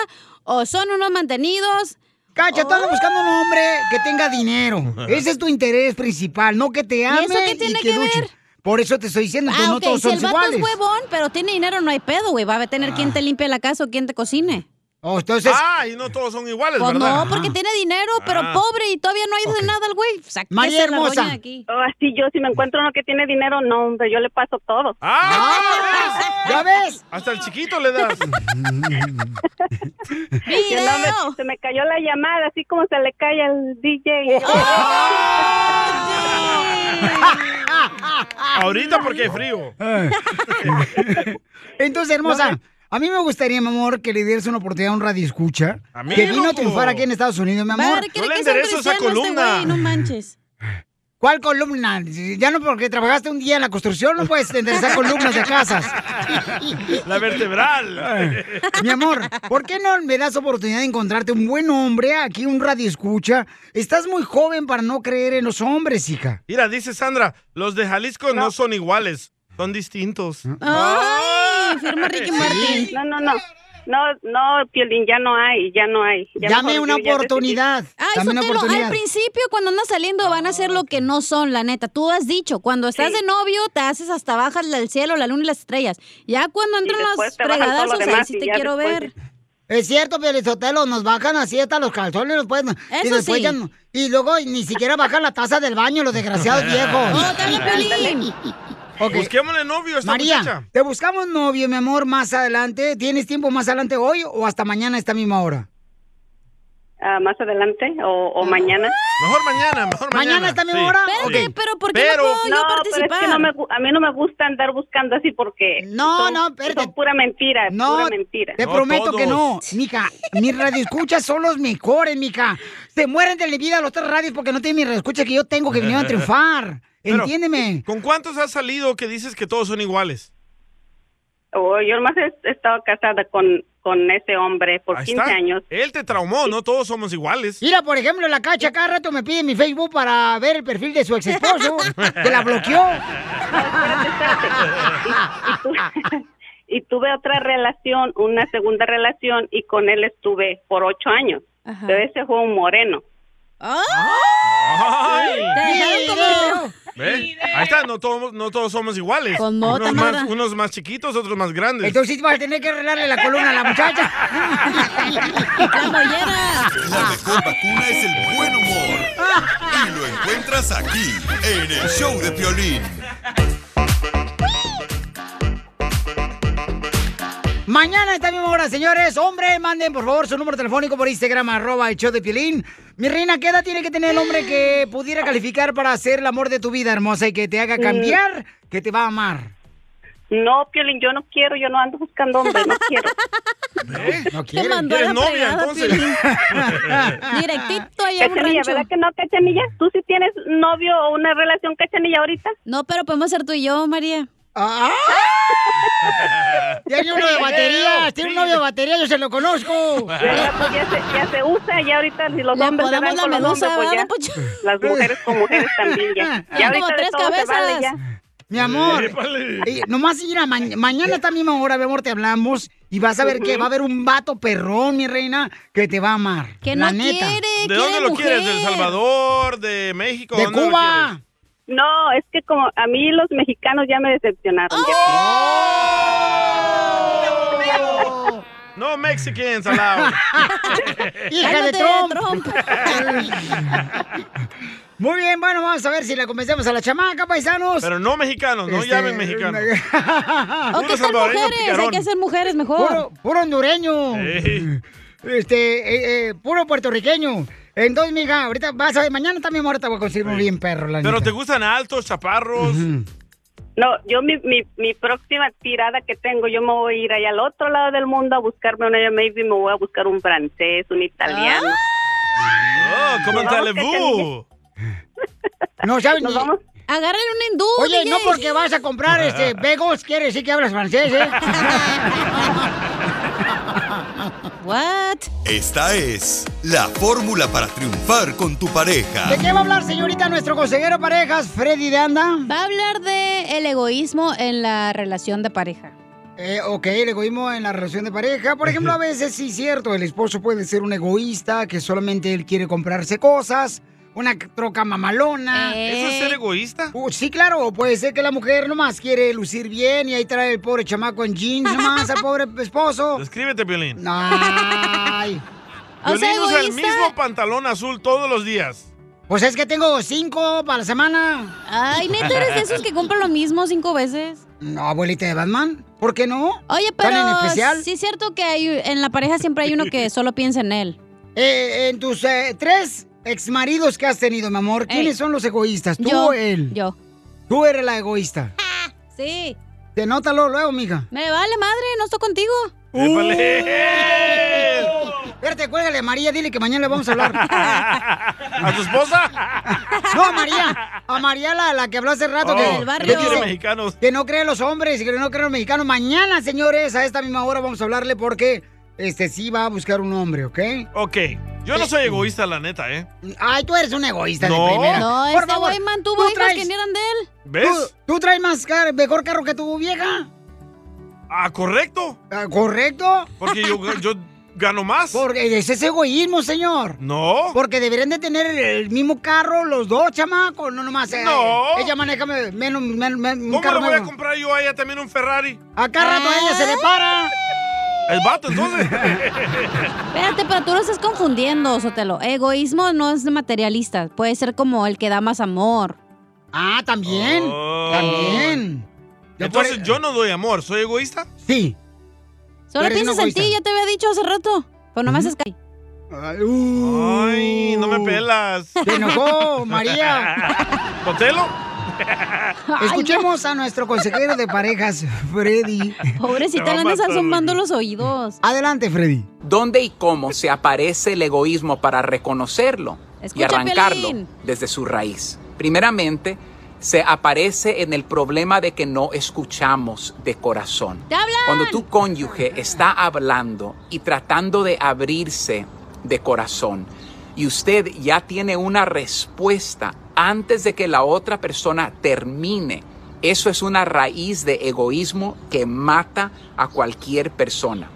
o son unos mantenidos. Cacha, andas Oh. buscando un hombre que tenga dinero. Ese es tu interés principal, no que te ame eso qué tiene que luche. ver? Por eso te estoy diciendo, entonces Ah, no ok, todos si son el vato iguales. es huevón, pero tiene dinero, no hay pedo, güey. Va a tener quien te limpie la casa o quien te cocine. Oh, entonces, Ah, y no todos son iguales, Pues ¿verdad? no, porque tiene dinero, pero Ah. pobre y todavía no ayuda en nada al güey. María la hermosa. Oh, así yo, si me encuentro uno que tiene dinero, no, hombre, yo le paso todo. ¡Ah! ¿ya ves? Hasta el chiquito le das. No me- se me cayó la llamada, así como se le cae al DJ. Ahorita porque hay frío. Entonces, hermosa, a mí me gustaría, mi amor, que le dieras una oportunidad a un radio escucha. A mí, que vino a triunfar aquí en Estados Unidos, mi amor. Quiere le enderezo esa este columna. no manches. ¿Cuál columna? Ya no porque trabajaste un día en la construcción, no puedes enderezar columnas de casas. La vertebral. Mi amor, ¿por qué no me das oportunidad de encontrarte un buen hombre aquí, un radio escucha? Estás muy joven para no creer en los hombres, hija. Mira, dice Sandra, los de Jalisco no, son iguales, son distintos. Ay, firma Ricky Martin. No, no, no. No, no, Piolín, ya no hay, ya no hay. Ya Dame una oportunidad. Ay, Dame una Sotelo, al oportunidad. principio cuando andas saliendo van a ser lo que no son, la neta. Tú has dicho, cuando estás Sí. de novio te haces hasta bajas del cielo, la luna y las estrellas. Ya cuando entran los fregadazos, ahí sí y te quiero después ver. Es cierto, Pelizotelo, nos bajan así hasta los calzones, los pueden. y Eso después sí. ya no- y luego ni siquiera bajan la taza del baño, los desgraciados viejos. ¡Oh, te habla Piolín! Busquémosle novio a esta María, muchacha. te buscamos novio, mi amor, más adelante. ¿Tienes tiempo más adelante hoy o hasta mañana a esta misma hora? Ah, más adelante o, o mañana. Mejor mañana, mejor mañana. ¿Mañana a esta misma hora? Espérate, pero ¿por qué Pero- no puedo yo No, pero es que no me, a mí no me gusta andar buscando así porque No, son, no, espérate. son pura mentira, No, pura mentira. Te No prometo que no, mica. Mis radioescuchas son los mejores, mica. Se mueren de la vida los tres radios porque no tienen mis radioescuchas que yo tengo que venir a triunfar. Pero- Entiéndeme. ¿Con cuántos has salido que dices que todos son iguales? Oh, yo nomás he, estado casada con, con ese hombre por Ahí 15 está. años. Él te traumó, no todos somos iguales. Mira, por ejemplo, la cacha cada rato me pide mi Facebook para ver el perfil de su ex esposo, que la bloqueó. Y, tu- y tuve otra relación, una segunda relación, y con él estuve por ocho años. Ajá. Pero ese fue un moreno. ¡Ay! Te dejaron como... ¿Ve? Ahí está, no todos, no todos somos iguales. Con mota, unos, más, unos más chiquitos, otros más grandes. Entonces sí vas a tener que arreglarle la columna a la muchacha. ¡La mollera! La mejor vacuna es el buen humor. Y lo encuentras aquí, en el show de Piolín. Mañana a esta misma hora, señores, hombre, manden por favor su número telefónico por Instagram, arroba el show de Piolín. Mi reina, ¿qué edad tiene que tener el hombre que pudiera calificar para ser el amor de tu vida, hermosa, y que te haga cambiar, que te va a amar? No, Piolín, yo no quiero, yo no ando buscando hombre, no quiero. No Te quiere. mandó a la ¿Quieres novia, fregada, entonces? Directito allá a un Cachanilla, rancho. ¿verdad que no, Cachanilla? ¿Tú sí tienes novio o una relación, Cachanilla, ahorita? No, pero podemos ser tú y yo, María. ¡Ah! Tiene uno de baterías, tiene un novio de batería, yo se lo conozco. Pues ya se, ya se usa, ya ahorita si los Le hombres se la con los medusa, hombres, pues. Las mujeres con mujeres también ya. Tiene Ya como ahorita de tres todo se vale cabezas. ya. Mi amor, eh, nomás ir a ma- mañana a esta misma hora, mi amor, te hablamos y vas a ver que va a haber un vato perrón, mi reina, que te va a amar. Que la no neta. quiere, ¿De quiere dónde lo quieres? ¿De El Salvador? ¿De México? De ¿Dónde lo Cuba. No, es que como a mí los mexicanos ya me decepcionaron. ya. ¡Oh! No Mexicans allowed. ¡Hija de Cállate, Trump! Muy bien, bueno, vamos a ver si la convencemos a la chamaca, paisanos. Pero no mexicanos, no Este, llamen mexicanos. ¿O salvadoreño mujeres? Hay que ser mujeres mejor. Puro, puro hondureño. Este, eh, eh, puro puertorriqueño. Entonces, mija, ahorita vas a ver, mañana también ahora te voy a conseguir un bien perro, la Pero neta. te gustan altos, chaparros. No, yo mi, mi, mi próxima tirada que tengo, yo me voy a ir allá al otro lado del mundo a buscarme una, maybe me voy a buscar un francés, un italiano. Oh, como en Talebú. No saben Nos ni- vamos. Agárrale un hindú, Oye, DJ. no porque vas a comprar este Begos, quiere decir que hablas francés, ¿eh? What? Esta es la fórmula para triunfar con tu pareja. ¿De qué va a hablar, señorita, nuestro consejero parejas, Freddy de Anda? Va a hablar de el egoísmo en la relación de pareja. Eh, ok, el egoísmo en la relación de pareja. Por ejemplo, a veces sí es cierto, el esposo puede ser un egoísta, que solamente él quiere comprarse cosas, una troca mamalona. ¿Eso es ser egoísta? Uh, sí, claro, o puede ser que la mujer nomás quiere lucir bien y ahí trae el pobre chamaco en jeans nomás al pobre esposo. Descríbete, Piolín. Ay. O sea, Piolín usa el egoísta. mismo pantalón azul todos los días. Pues es que tengo cinco para la semana. Ay, neta, eres de esos que compran lo mismo cinco veces. No, abuelita de Batman. ¿Por qué no? Oye, ¿Tan pero en especial? sí es cierto que hay, en la pareja siempre hay uno que solo piensa en él. Eh, en tus eh, tres exmaridos que has tenido, mi amor, ¿quiénes Ey. son los egoístas? ¿Tú Yo, o él? Yo. Tú eres la egoísta. Sí. Te nótalo luego, mija. Me vale madre, no estoy contigo. ¡Épale! Espérate, cuélgale a María, dile que mañana le vamos a hablar. ¿A tu esposa? No, a María. A María, la, la que habló hace rato. Oh, que, Del que barrio. no quiere mexicanos. que no cree en los hombres y que no cree en los mexicanos. Mañana, señores, a esta misma hora vamos a hablarle porque este sí va a buscar un hombre, ¿ok? Ok. Yo no soy egoísta, la neta, ¿eh? Ay, tú eres un egoísta No. de primera. No, Por este favor, güey mantuvo hijos traes- que ni eran de él. ¿Ves? ¿Tú, tú traes más car- mejor carro que tu vieja? Ah, correcto. Ah, ¿Correcto? Porque yo, yo gano más. Porque ese es egoísmo, señor. No. Porque deberían de tener el, mismo carro los dos, chamacos, no nomás. eh, No. Ella maneja me- menos, menos, menos un ¿Cómo carro le voy a comprar yo a ella también un Ferrari? A cada rato a ella se le para. ¿Es vato entonces? Espérate, pero tú lo estás confundiendo, Sotelo. Egoísmo no es materialista. Puede ser como el que da más amor. Ah, también. También. Entonces yo no doy amor, ¿soy egoísta? Sí. Solo piensas en ti, ya te había dicho hace rato. Pero no me haces caer. Ay, no me pelas. Se enojó, María. ¿Sotelo? Escuchemos a nuestro consejero de parejas, Freddy. Pobrecita, le andas zumbando los oídos. Adelante, Freddy. ¿Dónde y cómo se aparece el egoísmo para reconocerlo y arrancarlo desde su raíz? Primeramente, se aparece en el problema de que no escuchamos de corazón. Cuando tu cónyuge está hablando y tratando de abrirse de corazón y usted ya tiene una respuesta antes de que la otra persona termine, eso es una raíz de egoísmo que mata a cualquier persona.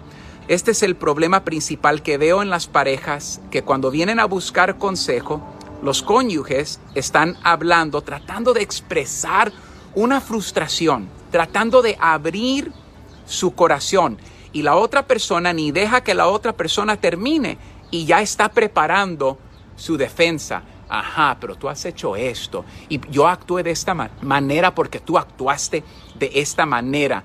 Este es el problema principal que veo en las parejas que cuando vienen a buscar consejo, los cónyuges están hablando, tratando de expresar una frustración, tratando de abrir su corazón y la otra persona ni deja que la otra persona termine y ya está preparando su defensa. Ajá, pero tú has hecho esto y yo actué de esta ma- manera porque tú actuaste de esta manera.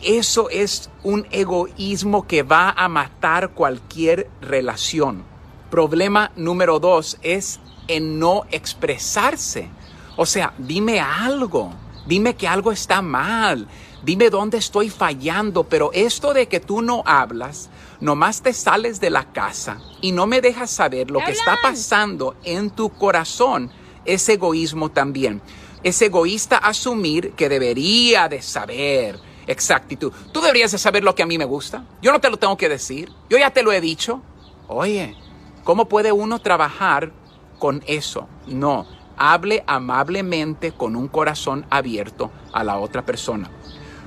Eso es un egoísmo que va a matar cualquier relación. Problema número dos es en no expresarse. O sea, dime algo, dime que algo está mal, dime dónde estoy fallando, pero esto de que tú no hablas, nomás te sales de la casa y no me dejas saber lo que está pasando en tu corazón, es egoísmo también. Es egoísta asumir que debería de saber exactitud. Tú deberías de saber lo que a mí me gusta. Yo no te lo tengo que decir. Yo ya te lo he dicho. Oye, ¿cómo puede uno trabajar con eso? No, hable amablemente con un corazón abierto a la otra persona.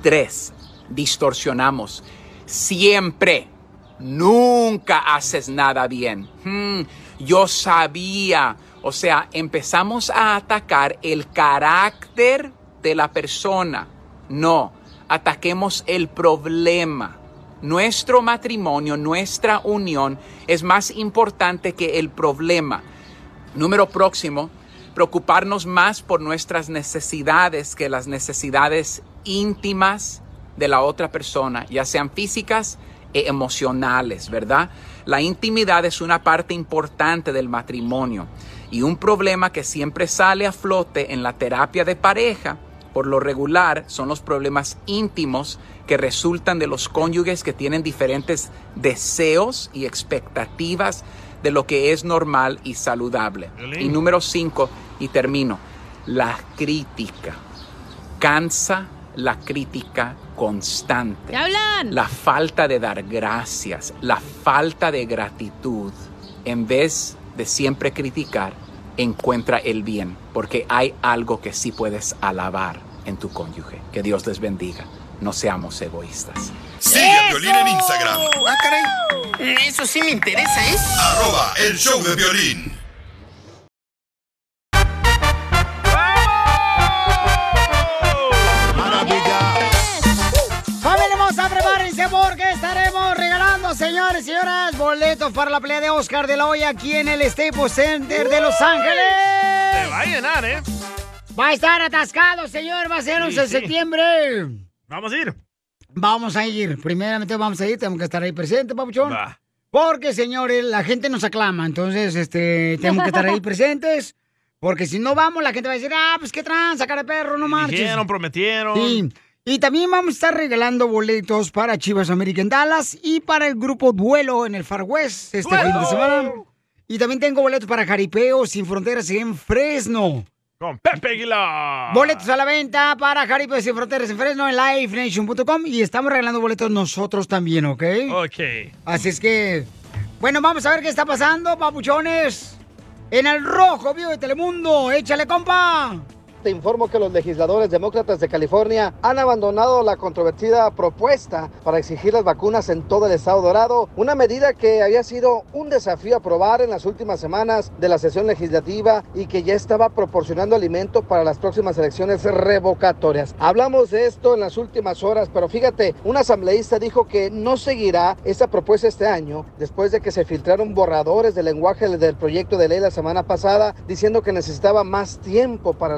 Tres, distorsionamos. Siempre, nunca haces nada bien. Hmm, yo sabía. O sea, empezamos a atacar el carácter de la persona. No, ataquemos el problema. Nuestro matrimonio, nuestra unión es más importante que el problema. Número próximo, preocuparnos más por nuestras necesidades que las necesidades íntimas de la otra persona, ya sean físicas emocionales, ¿verdad? La intimidad es una parte importante del matrimonio y un problema que siempre sale a flote en la terapia de pareja, por lo regular, son los problemas íntimos que resultan de los cónyuges que tienen diferentes deseos y expectativas de lo que es normal y saludable. Y número cinco, y termino, la crítica. Cansa la crítica constante. ¡Te hablan! La falta de dar gracias, la falta de gratitud, en vez de siempre criticar, encuentra el bien, porque hay algo que sí puedes alabar en tu cónyuge. Que Dios les bendiga. No seamos egoístas. Sigue a Violín en Instagram. Ah, caray. Eso sí me interesa, ¿eh? Arroba el show de violín. Porque estaremos regalando, señores y señoras, boletos para la pelea de Oscar de la Hoya aquí en el Staples Center de Los Ángeles. Se va a llenar, ¿eh? Va a estar atascado, señor. Va a ser 11 de sí. septiembre. Vamos a ir. Vamos a ir. Primeramente vamos a ir. Tenemos que estar ahí presente, papuchón. Porque, señores, la gente nos aclama. Entonces, este, tenemos que estar ahí presentes. Porque si no vamos, la gente va a decir, ah, pues qué tranza, cara de perro, no marches. Dijeron, prometieron. Sí. Y también vamos a estar regalando boletos para Chivas América en Dallas y para el grupo Duelo en el Far West este ¡Duelo! fin de semana. Y también tengo boletos para Jaripeo Sin Fronteras en Fresno. Con Pepe Aguilar. Boletos a la venta para Jaripeo Sin Fronteras en Fresno en livenation.com y estamos regalando boletos nosotros también, ¿ok? Ok. Así es que, bueno, vamos a ver qué está pasando, papuchones. En el rojo, vivo de Telemundo. Échale, compa. Te informo que los legisladores demócratas de California han abandonado la controvertida propuesta para exigir las vacunas en todo el estado dorado, una medida que había sido un desafío aprobar en las últimas semanas de la sesión legislativa y que ya estaba proporcionando alimento para las próximas elecciones revocatorias. Hablamos de esto en las últimas horas, pero fíjate, un asambleísta dijo que no seguirá esta propuesta este año después de que se filtraron borradores del lenguaje del proyecto de ley la semana pasada diciendo que necesitaba más tiempo para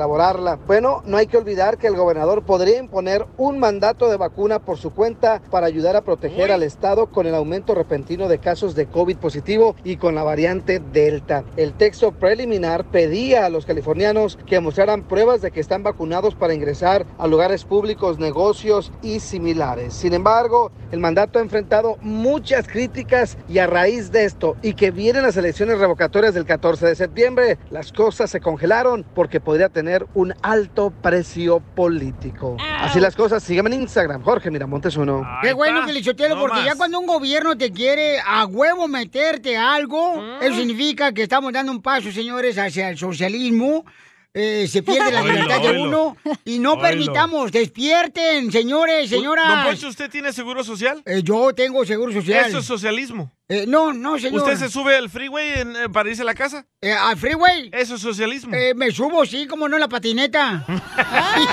Bueno, no hay que olvidar que el gobernador podría imponer un mandato de vacuna por su cuenta para ayudar a proteger al estado con el aumento repentino de casos de COVID positivo y con la variante Delta. El texto preliminar pedía a los californianos que mostraran pruebas de que están vacunados para ingresar a lugares públicos, negocios y similares. Sin embargo, el mandato ha enfrentado muchas críticas y a raíz de esto y que vienen las elecciones revocatorias del 14 de septiembre, las cosas se congelaron porque podría tener un alto precio político. Así las cosas, sígueme en Instagram, Jorge Miramontes uno. Qué bueno que Lichotelo, No porque más. ya cuando un gobierno te quiere a huevo meterte algo, eso significa que estamos dando un paso, señores, hacia el socialismo. Eh, se pierde la libertad de uno y no Oílo. permitamos, despierten, señores, señoras. Don Poncho, ¿usted tiene seguro social? Eh, yo tengo seguro social. Eso es socialismo. Eh, no, no, señor. ¿Usted se sube al freeway en- eh, para irse a la casa? Eh, ¿Al freeway? Eso es socialismo. Eh, me subo, sí, como no, en la patineta.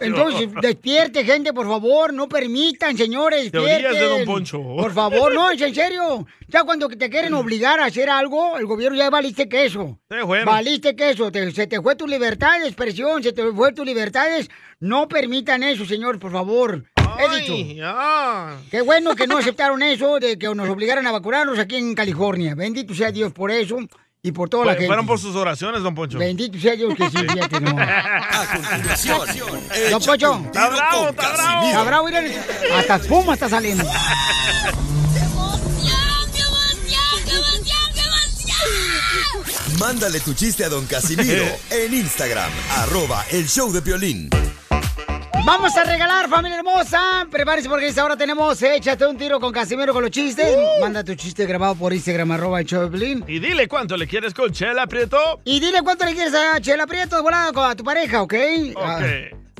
Entonces, despierte, gente, por favor. No permitan, señores. Teorías de. Don Poncho. Por favor, no, es en serio. Ya cuando te quieren obligar a hacer algo, el gobierno ya valiste queso. Sí, bueno. Valiste queso. Te- se te fue tu libertad de expresión, se te fue tu libertades. No permitan eso, señor, por favor. He dicho. Qué bueno que no aceptaron eso de que nos obligaran a vacunarnos aquí en California. Bendito sea Dios por eso y por toda la gente. Fueron por sus oraciones, don Poncho. Bendito sea Dios que sí, fíjate, no. A continuación, Don Poncho. Está bravo, está bravo. Está bravo, mira, hasta espuma está saliendo. Mándale tu chiste a don Casimiro en Instagram, arroba el show de violín. Vamos a regalar, familia hermosa. Prepárense porque esta hora tenemos Échate un tiro con Casimiro con los chistes. Manda tu chiste grabado por Instagram, arroba el Piolín. Y dile cuánto le quieres con Chela Prieto. Y dile cuánto le quieres a Chela Prieto con- a tu pareja, ¿ok? Ah,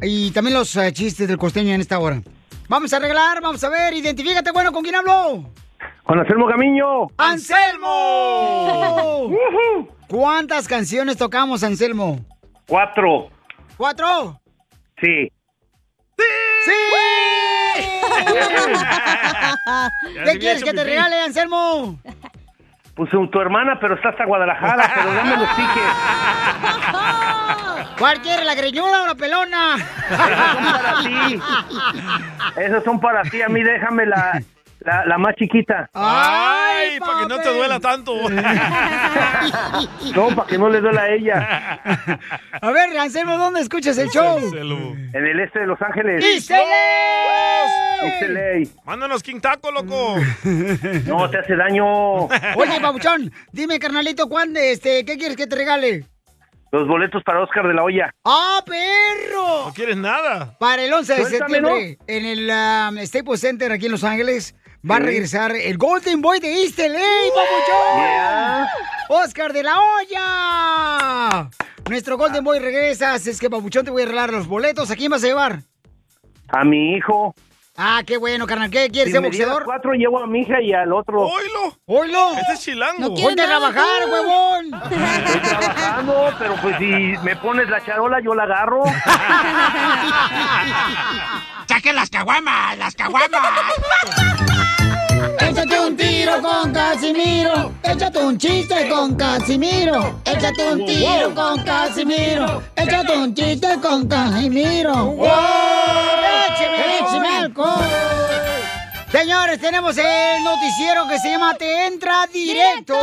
y también los eh, chistes del costeño en esta hora. Vamos a regalar, vamos a ver, identifícate, bueno, ¿con quién hablo? Con Anselmo Camiño. ¡Anselmo! ¿Cuántas canciones tocamos, Anselmo? Cuatro. ¿Cuatro? Sí. ¡Sí! ¿Qué quieres que te regale, Anselmo? Pues tu tu hermana, pero está hasta Guadalajara, pero dame los tickets. ¿Cuál quiere, la greñuda o la pelona? Esos son para ti, a mí déjame la, la, la más chiquita. Ay, para que no te duela tanto. No, para que no le duela a ella. A ver, Anselmo, ¿dónde escuchas el show? En el este de Los Ángeles. Mándanos King Taco, loco. No, te hace daño. Oye, Pabuchón, dime, carnalito, ¿cuándo, este, qué quieres que te regale? Los boletos para Oscar de la Hoya. ¡Ah, perro! No quieres nada. Para el 11 de septiembre, en el um, Staples Center aquí en Los Ángeles, va a regresar el Golden Boy de East LA, papuchón. Yeah. ¡Oscar de la Hoya! Nuestro Golden Boy regresa, así es que, papuchón, te voy a regalar los boletos. ¿A quién vas a llevar? A mi hijo. Ah, qué bueno, carnal. ¿Qué quieres Si ser boxeador? cuatro, llevo a mi hija y al otro. ¡Oilo! ¡Oilo! Este es chilango. No Ponte a trabajar, huevón. Estoy trabajando, pero pues si me pones la charola, yo la agarro. ¡Saquen las caguamas! ¡Las caguamas! Échate un tiro con Casimiro. Échate un chiste con Casimiro. Échate un tiro con Casimiro. Échate un chiste con Casimiro. ¡Wow! Señores, tenemos el noticiero que se llama Te Entra Directo.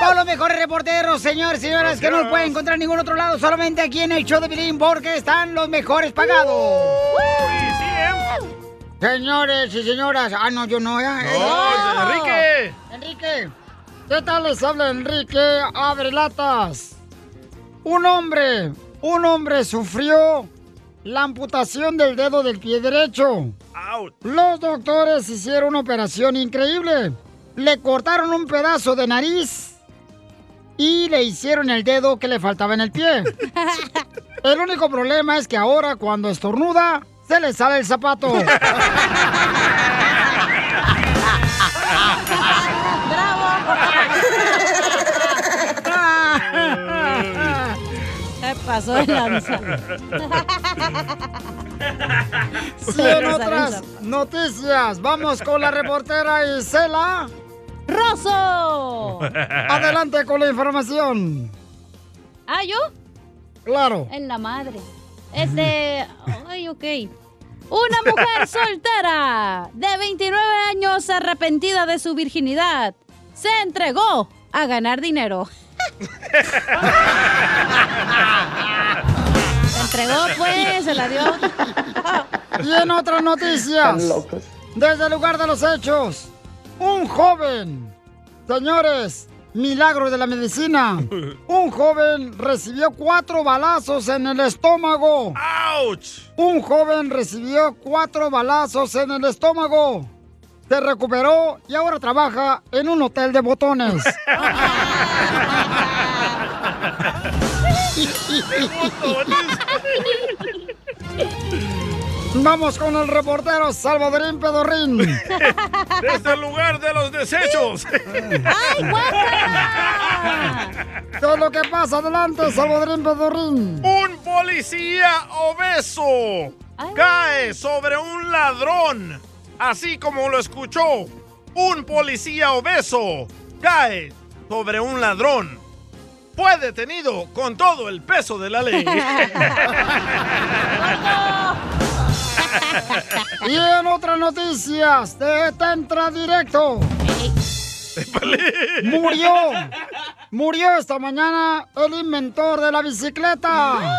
Todos los mejores reporteros, señores y señoras, que no los pueden encontrar en ningún otro lado, solamente aquí en el show de Pilín, porque están los mejores pagados. Señores y señoras, ah, no, yo no, ¿eh? No, Enrique. Enrique, ¿qué tal les habla Enrique Abre Latas? Un hombre, un hombre sufrió la amputación del dedo del pie derecho. Los doctores hicieron una operación increíble. Le cortaron un pedazo de nariz y le hicieron el dedo que le faltaba en el pie. El único problema es que ahora cuando estornuda, se le sale el zapato. Se pasó de lanza. Y en otras noticias, vamos con la reportera Isela. ¡Rosso! Adelante con la información. ¿Ah, yo? Claro. En la madre. Este. Ay, ok. Una mujer soltera de 29 años arrepentida de su virginidad se entregó a ganar dinero. Se entregó, pues, se la dio. Y en otras noticias, desde el lugar de los hechos, un joven, señores, milagro de la medicina, un joven recibió cuatro balazos en el estómago. ¡Auch! Un joven recibió cuatro balazos en el estómago. Se recuperó y ahora trabaja en un hotel de botones. Vamos con el reportero Salvadorín Pedorrín. Desde el lugar de los desechos. ¡Ay, Todo lo que pasa adelante, Salvadorín Pedorrín. Un policía obeso cae sobre un ladrón. Así como lo escuchó. Un policía obeso cae sobre un ladrón. Fue detenido con todo el peso de la ley. Y en otras noticias, de Tentra Directo. Murió. Murió esta mañana el inventor de la bicicleta.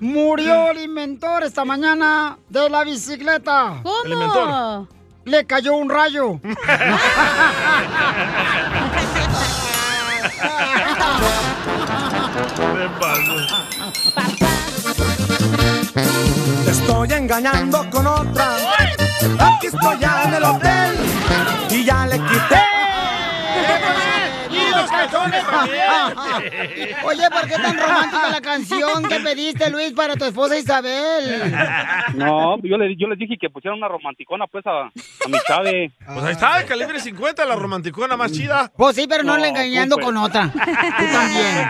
Murió el inventor esta mañana de la bicicleta. ¿Cómo? El inventor. Le cayó un rayo. estoy engañando con otra. Aquí estoy ya en el hotel y ya le quité. ¡Y los calzones Oye, ¿por qué tan romántica la canción que pediste, Luis, para tu esposa Isabel? No, yo le, yo les dije que pusieran una romanticona pues a, a mi chave. Pues ahí está, el calibre 50, la romanticona más chida. Pues sí, pero no, No, le engañando pues. con otra. Tú también.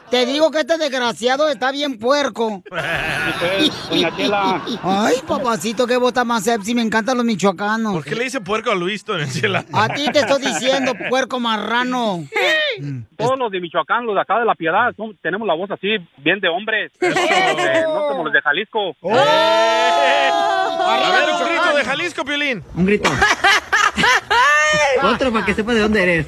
Te digo que este desgraciado está bien puerco. pues, doña Chela. Ay, papacito, qué bota más sexy. Me encantan los michoacanos. ¿Por qué le dice puerco a Luis, Tonchela? A ti te estoy diciendo, puerco marrano. Todos los de Michoacán, los de acá de La Piedad, son- tenemos la voz así, bien de hombres. Eh, no como los de Jalisco. A ver, un grito de Jalisco, Piolín. Un grito. Otro para que sepa de dónde eres.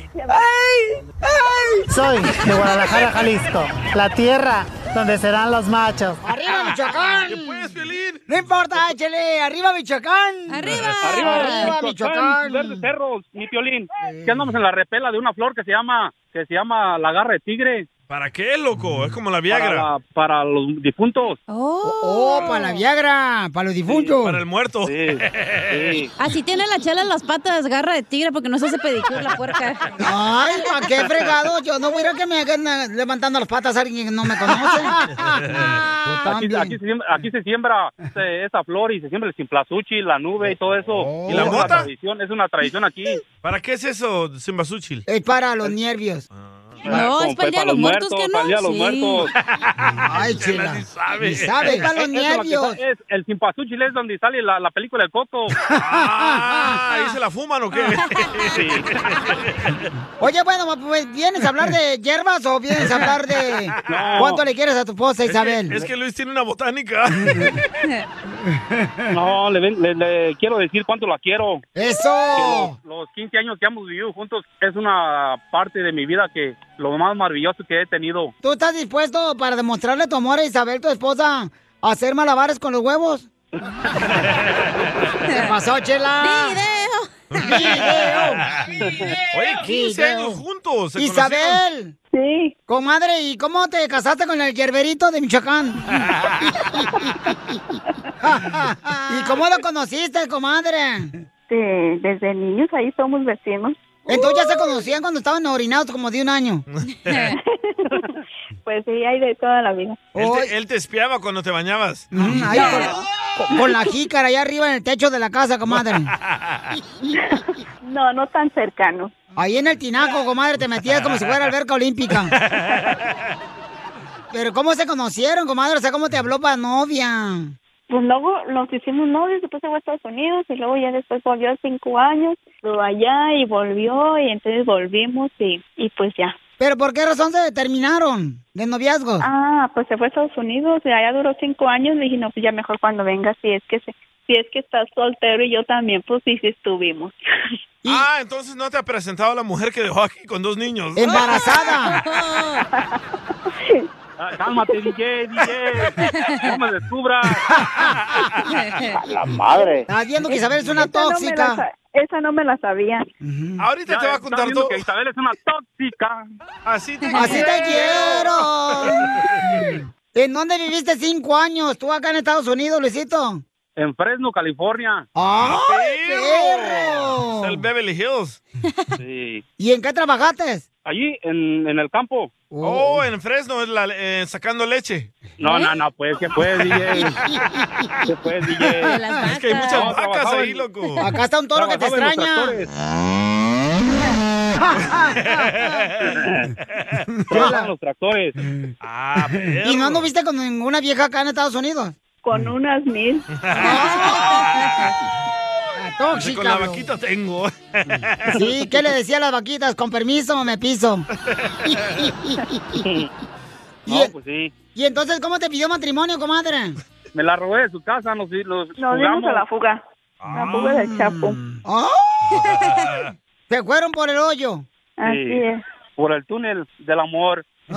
Soy de Guadalajara, Jalisco, la tierra donde serán los machos. ¡Arriba, Michoacán! No importa, échale. ¡Arriba, Michoacán! ¡Arriba! Arriba, ¡Arriba, Michoacán, verdes cerros, mi Piolín. Que andamos en la repela de una flor que se llama, que se llama la garra de tigre. ¿Para qué, loco? Es como la Viagra. Para, la- para los difuntos. Oh, para la Viagra, para los difuntos. Para el muerto. Así tiene la chela en las patas, garra de tigre, porque no se hace pedicure la puerca. Ay, ¿para qué fregado? Yo no voy a ir a que me hagan eh, levantando las patas a alguien que no me conoce. Aquí, aquí se siembra, aquí se siembra este- esa flor y se siembra el simplazúchil, la nube y todo eso. ¿Y la es una mota? tradición, es una tradición aquí. ¿Para qué es eso, Simbasúchil? Es para los nervios. No, es para el día de los muertos, que no. Para el día de los muertos. Ay, chela. Ni sabe. Ni sabe, es para los nervios. el es donde sale la, la película del Coco. Ah, ¿ahí se la fuman o qué? Sí. Oye, bueno, pues, ¿vienes a hablar de hierbas o vienes a hablar de No. cuánto le quieres a tu esposa Isabel? Es que, Luis tiene una botánica. No, le, ven- le- le quiero decir cuánto la quiero. ¡Eso! Los, los 15 años que hemos vivido juntos es una parte de mi vida que lo más maravilloso que he tenido. ¿Tú estás dispuesto para demostrarle tu amor a Isabel, tu esposa, a hacer malabares con los huevos? ¿Qué pasó, chela? ¡Video! Oye, 15 años juntos. se Isabel. Sí. Comadre, ¿y cómo te casaste con el yerberito de Michoacán? ¿Y cómo lo conociste, comadre? Sí, desde niños ahí somos vecinos. Entonces ya se conocían cuando estaban orinados como de un año. Pues sí, hay de toda la vida. Él te, él te espiaba cuando te bañabas. Mm, ahí con, con la jícara allá arriba en el techo de la casa, comadre. No, no tan cercano. Ahí en el tinaco, comadre, te metías como si fuera alberca olímpica. Pero ¿cómo se conocieron, comadre? O sea, ¿cómo te habló para novia? Pues luego nos hicimos novios, después se fue a Estados Unidos y luego ya después volvió a cinco años, estuvo allá y volvió y entonces volvimos y, y pues ya. ¿Pero por qué razón se terminaron de noviazgo? Ah, pues se fue a Estados Unidos y allá duró cinco años. Le dije, no, pues ya mejor cuando venga, si es que se, si es que estás soltero y yo también, pues sí, sí estuvimos. Ah, entonces no te ha presentado la mujer que dejó aquí con dos niños. ¡Embarazada! Ah, cálmate, DJ, DJ. No me descubras. La madre. Estás viendo que Isabel es una tóxica. Sa- esa no me la sabía. Ahorita Ya, te va a contar todo. que Isabel es una tóxica. Así te ¡Así te quiero! ¿En dónde viviste cinco años? ¿Tú acá en Estados Unidos, Luisito? En Fresno, California. ¡Ay, Es perro! el Beverly Hills. Sí. ¿Y en qué trabajaste? Allí, en, en el campo. Oh, en Fresno, en la- eh, sacando leche. No, no, no, pues, ¿qué pues, DJ? ¿Qué pues, DJ? Es que hay muchas No, vacas ahí, en- loco. Acá está un toro que te extraña. en los tractores. Ah, ¿Y no anduviste con ninguna vieja acá en Estados Unidos? Con unas mil. Tóxica. Con la bro. vaquita tengo. Sí, ¿qué le decía a las vaquitas? ¿Con permiso me piso? No, pues sí. ¿Y entonces cómo te pidió matrimonio, comadre? Me la robé de su casa, nos, nos, Nos dimos a la fuga. Ah. La fuga del Chapo. ¡Ay! Se fueron por el hoyo. Así Sí. es. Por el túnel del amor.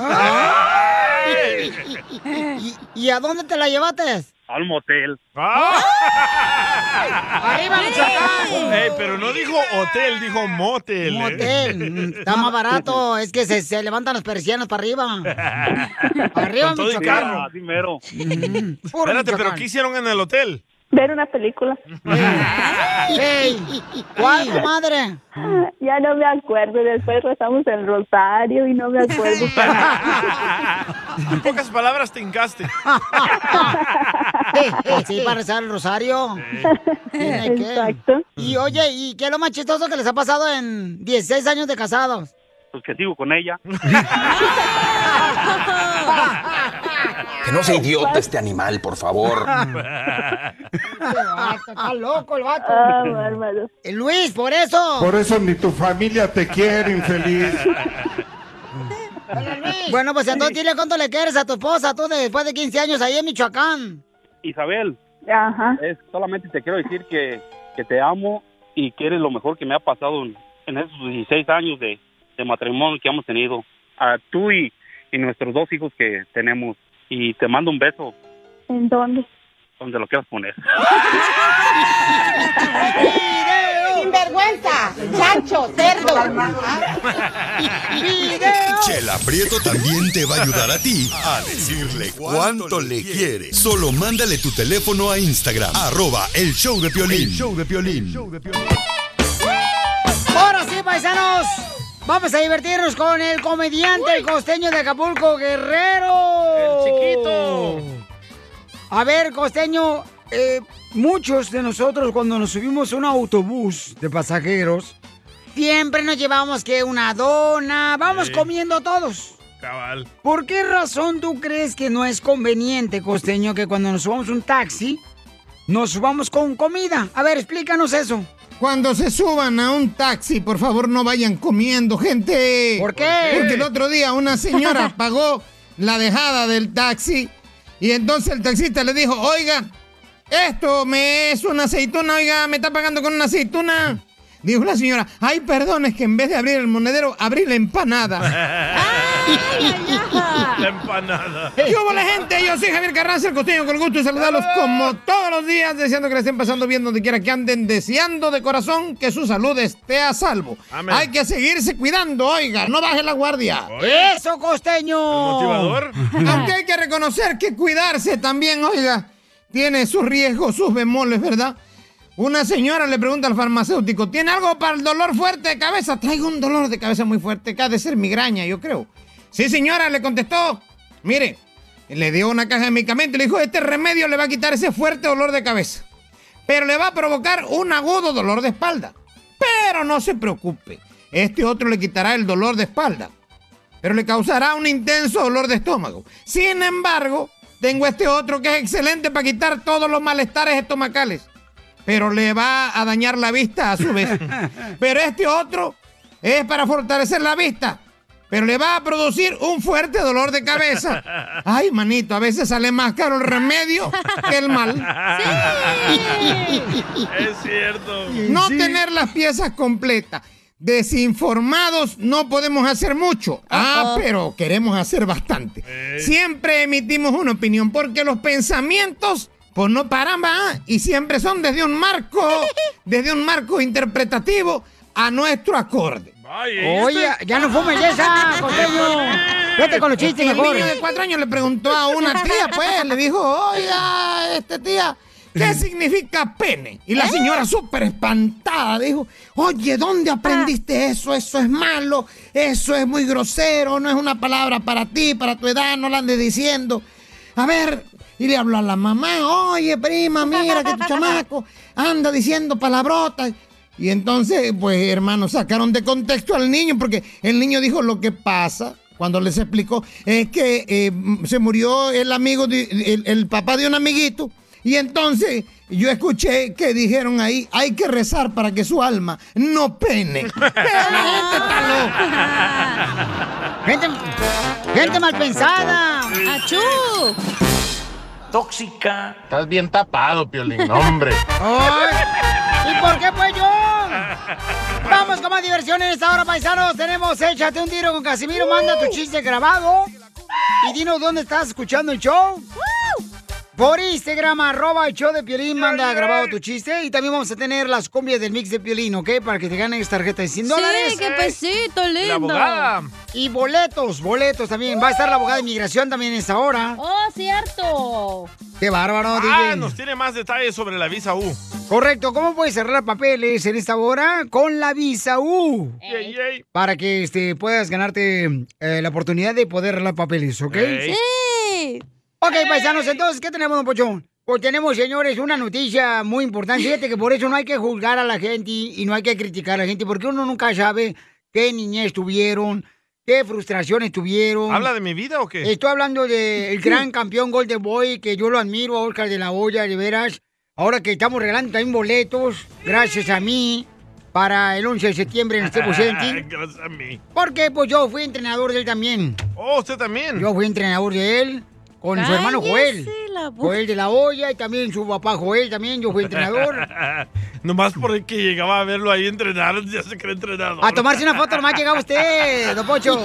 ¿Y, y a dónde te la llevaste? Al motel. ¡Arriba, Michoacán! Ey, pero no dijo hotel, dijo motel. Motel. Está más barato. Es que se, se levantan las persianas para arriba. Arriba, Con todo y Michoacán. carro. Así mero. Puro Espérate, pero Michoacán. ¿qué hicieron en el hotel? Ver una película. ¡Ey! ¿Cuál, comadre? Ya no me acuerdo. Después rezamos el rosario y no me acuerdo. En pocas palabras te hincaste. Sí, para rezar el rosario. Exacto. Y oye, ¿y qué es lo más chistoso que les ha pasado en 16 años de casados? Pues que sigo con ella. Que no sea idiota este animal, por favor. Está loco el vato. Ah, bárbaro. Eh, Luis, por eso. Por eso ni tu familia te quiere, infeliz. Bueno, pues entonces dile cuánto le quieres a tu esposa, tú después de 15 años ahí en Michoacán. Isabel, Ajá. es, solamente te quiero decir que, que te amo y que eres lo mejor que me ha pasado en, en esos 16 años de, de matrimonio que hemos tenido. A tú y, y nuestros dos hijos que tenemos. Y te mando un beso ¿En dónde? donde lo quieras poner. ¡Sinvergüenza! ¡Chancho! ¡Cerdo! Chela Prieto también te va a ayudar a ti a decirle cuánto le quiere. Solo mándale tu teléfono a Instagram, arroba el show de Piolín. show de Piolín. Ahora sí, paisanos. Vamos a divertirnos con el comediante, el costeño de Acapulco, Guerrero. El chiquito. A ver, costeño, eh, muchos de nosotros cuando nos subimos a un autobús de pasajeros, siempre nos llevamos que una dona, vamos Sí. comiendo todos. Cabal. ¿Por qué razón tú crees que no es conveniente, costeño, que cuando nos subamos un taxi, nos subamos con comida? A ver, explícanos eso. Cuando se suban a un taxi, por favor no vayan comiendo, gente. ¿Por qué? Porque el otro día una señora pagó la dejada del taxi y entonces el taxista le dijo, oiga, esto me es una aceituna, oiga, me está pagando con una aceituna. Dijo la señora, ay, perdón, es que en vez de abrir el monedero, abrí la empanada. La empanada. ¿Qué hubo la gente? Yo soy Javier Carranza, el costeño, con el gusto de saludarlos como todos los días, deseando que la estén pasando bien donde quiera que anden, deseando de corazón que su salud esté a salvo. Amén. Hay que seguirse cuidando, oiga, no baje la guardia. ¡Eso, costeño! motivador? Aunque hay que reconocer que cuidarse también, oiga, tiene sus riesgos, sus bemoles, ¿verdad? Una señora le pregunta al farmacéutico, ¿tiene algo para el dolor fuerte de cabeza? Traigo un dolor de cabeza muy fuerte, que ha de ser migraña, yo creo. Sí, señora, le contestó. Mire, le dio una caja de medicamentos y le dijo, este remedio le va a quitar ese fuerte dolor de cabeza. Pero le va a provocar un agudo dolor de espalda. Pero no se preocupe, este otro le quitará el dolor de espalda. Pero le causará un intenso dolor de estómago. Sin embargo, tengo este otro que es excelente para quitar todos los malestares estomacales. Pero le va a dañar la vista a su vez. Pero este otro es para fortalecer la vista. Pero le va a producir un fuerte dolor de cabeza. Ay, manito, a veces sale más caro el remedio que el mal. Es cierto. No tener las piezas completas. Desinformados no podemos hacer mucho. Ah, pero queremos hacer bastante. Siempre emitimos una opinión porque los pensamientos pues no paran, va, y siempre son desde un marco, desde un marco interpretativo a nuestro acorde. Oye, ya no fumes esa, costeño. Vete con los chistes el mejor. niño de cuatro años le preguntó a una tía, pues, le dijo, oiga, este tía, ¿qué significa pene? Y la señora súper espantada dijo, oye, ¿dónde aprendiste eso? Eso es malo, eso es muy grosero, no es una palabra para ti, para tu edad, no la andes diciendo. A ver, y le habló a la mamá, oye, prima, mira que tu chamaco anda diciendo palabrotas. Y entonces, pues, hermanos, sacaron de contexto al niño, porque el niño dijo lo que pasa. Cuando les explicó, es que eh, se murió el amigo, de- el, el papá de un amiguito. Y entonces yo escuché que dijeron ahí, hay que rezar para que su alma no pene. Pero la gente está loca. Gente, gente mal pensada. ¡Achú! Tóxica. Estás bien tapado, Piolín, hombre. ¿Y por qué pues yo? Vamos con más diversión en esta hora, paisanos. Tenemos Échate un tiro con Casimiro. Manda tu chiste grabado. Y dinos dónde estás escuchando el show. Por Instagram, arroba el show de Piolín, manda grabado tu chiste. Y también vamos a tener las combias del mix de Piolín, ¿ok? Para que te ganes tarjeta de 100 dólares. Sí, qué pesito, lindo. La abogada. Y boletos, boletos también. Va a estar la abogada de inmigración también en esta hora. Oh, cierto. Qué bárbaro, Ah, DJ. nos tiene más detalles sobre la visa U. Correcto, ¿cómo puedes cerrar papeles en esta hora? Con la visa U. Yay. Para que este, puedas ganarte eh, la oportunidad de poder arreglar papeles, ¿ok? Ey. Sí. Ok, paisanos, entonces, ¿qué tenemos, don Pochón? Pues tenemos, señores, una noticia muy importante. Fíjate que por eso no hay que juzgar a la gente y no hay que criticar a la gente, porque uno nunca sabe qué niñez tuvieron, qué frustraciones tuvieron. ¿Habla de mi vida o qué? Estoy hablando del gran campeón Golden Boy, que yo lo admiro, Oscar de la Hoya, de veras. Ahora que estamos regalando también boletos, gracias a mí, para el 11 de septiembre en este City. Gracias a mí. Porque pues yo fui entrenador de él también. Oh, usted también. Yo fui entrenador de él con su hermano Joel. Joel de la Olla y también su papá Joel también, yo fui entrenador. Nomás porque llegaba a verlo ahí entrenar, ya se cree entrenador. A tomarse una foto nomás llegaba usted, don Pocho.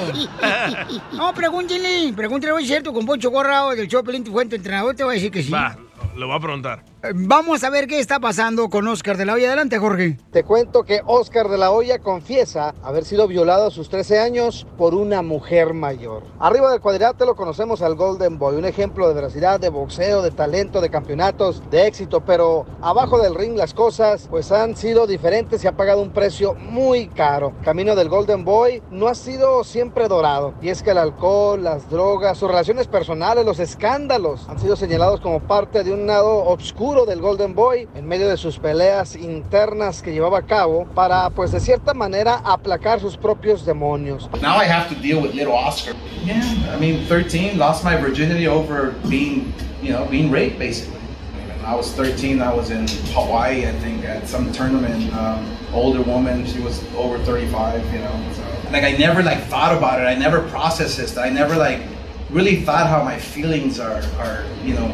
No, pregúntenle, pregúntenle, oye, cierto, con Poncho Gorrao del show Pelín, fue tu entrenador, te voy a decir que sí. Va, le voy a preguntar. Vamos a ver qué está pasando con Oscar de la Hoya. Adelante, Jorge. Te cuento que Oscar de la Hoya confiesa haber sido violado a sus 13 años por una mujer mayor. Arriba del cuadrilátero conocemos al Golden Boy, un ejemplo de veracidad, de boxeo, de talento, de campeonatos, de éxito, pero abajo del ring las cosas pues han sido diferentes y ha pagado un precio muy caro. Camino del Golden Boy no ha sido siempre dorado y es que el alcohol, las drogas, sus relaciones personales, los escándalos han sido señalados como parte de un lado oscuro del Golden Boy en medio de sus peleas internas que llevaba a cabo para pues de cierta manera aplacar sus propios demonios. Now I have to deal with little Oscar. Yeah, I mean, 13, lost my virginity over being, you know, being raped basically. When I was 13, I was in Hawaii, I think, at some tournament. Um, older woman, she was over 35, you know. So, like, I never like thought about it. I never processed this. I never like really thought how my feelings are, are, you know,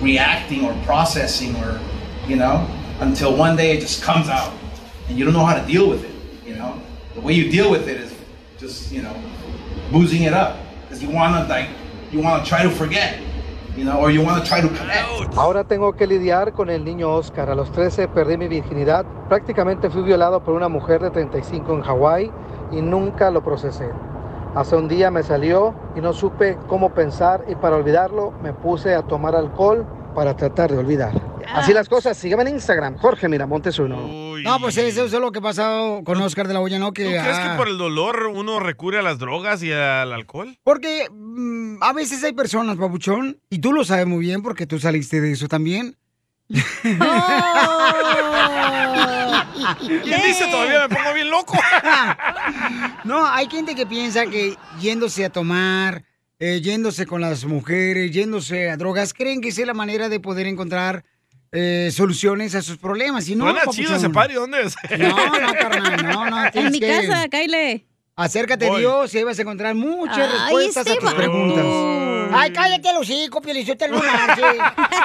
reacting or processing or, you know, until one day it just comes out, and you don't know how to deal with it. You know, the way you deal with it is just you know boozing it up because you want to like you want to try to forget you know or you want to try to connect Ahora tengo que lidiar con el niño Oscar. A los 13 perdí mi virginidad. Prácticamente fui violado por una mujer de 35 en Hawái y nunca lo procesé. Hace un día me salió y no supe cómo pensar y para olvidarlo me puse a tomar alcohol para tratar de olvidar. Así las cosas, sígueme en Instagram, Jorge Miramontes uno. No, pues eso es lo que ha pasado con Oscar de la Hoya, ¿no? Que, ¿Tú crees que ah, por el dolor uno recurre a las drogas y al alcohol? Porque mm, a veces hay personas, babuchón, y tú lo sabes muy bien porque tú saliste de eso también. ¿Quién dice todavía me pongo bien loco? No, hay gente que piensa que yéndose a tomar, eh, yéndose con las mujeres, yéndose a drogas, creen que esa es la manera de poder encontrar eh, soluciones a sus problemas. Y no, chido ese party, ¿dónde es? No, no, carnal, no, no. En mi que- casa, Kyle. Acércate a. Dios y ahí vas a encontrar muchas Ay, respuestas a tus preguntas. Ay, cállate el hocico, sí.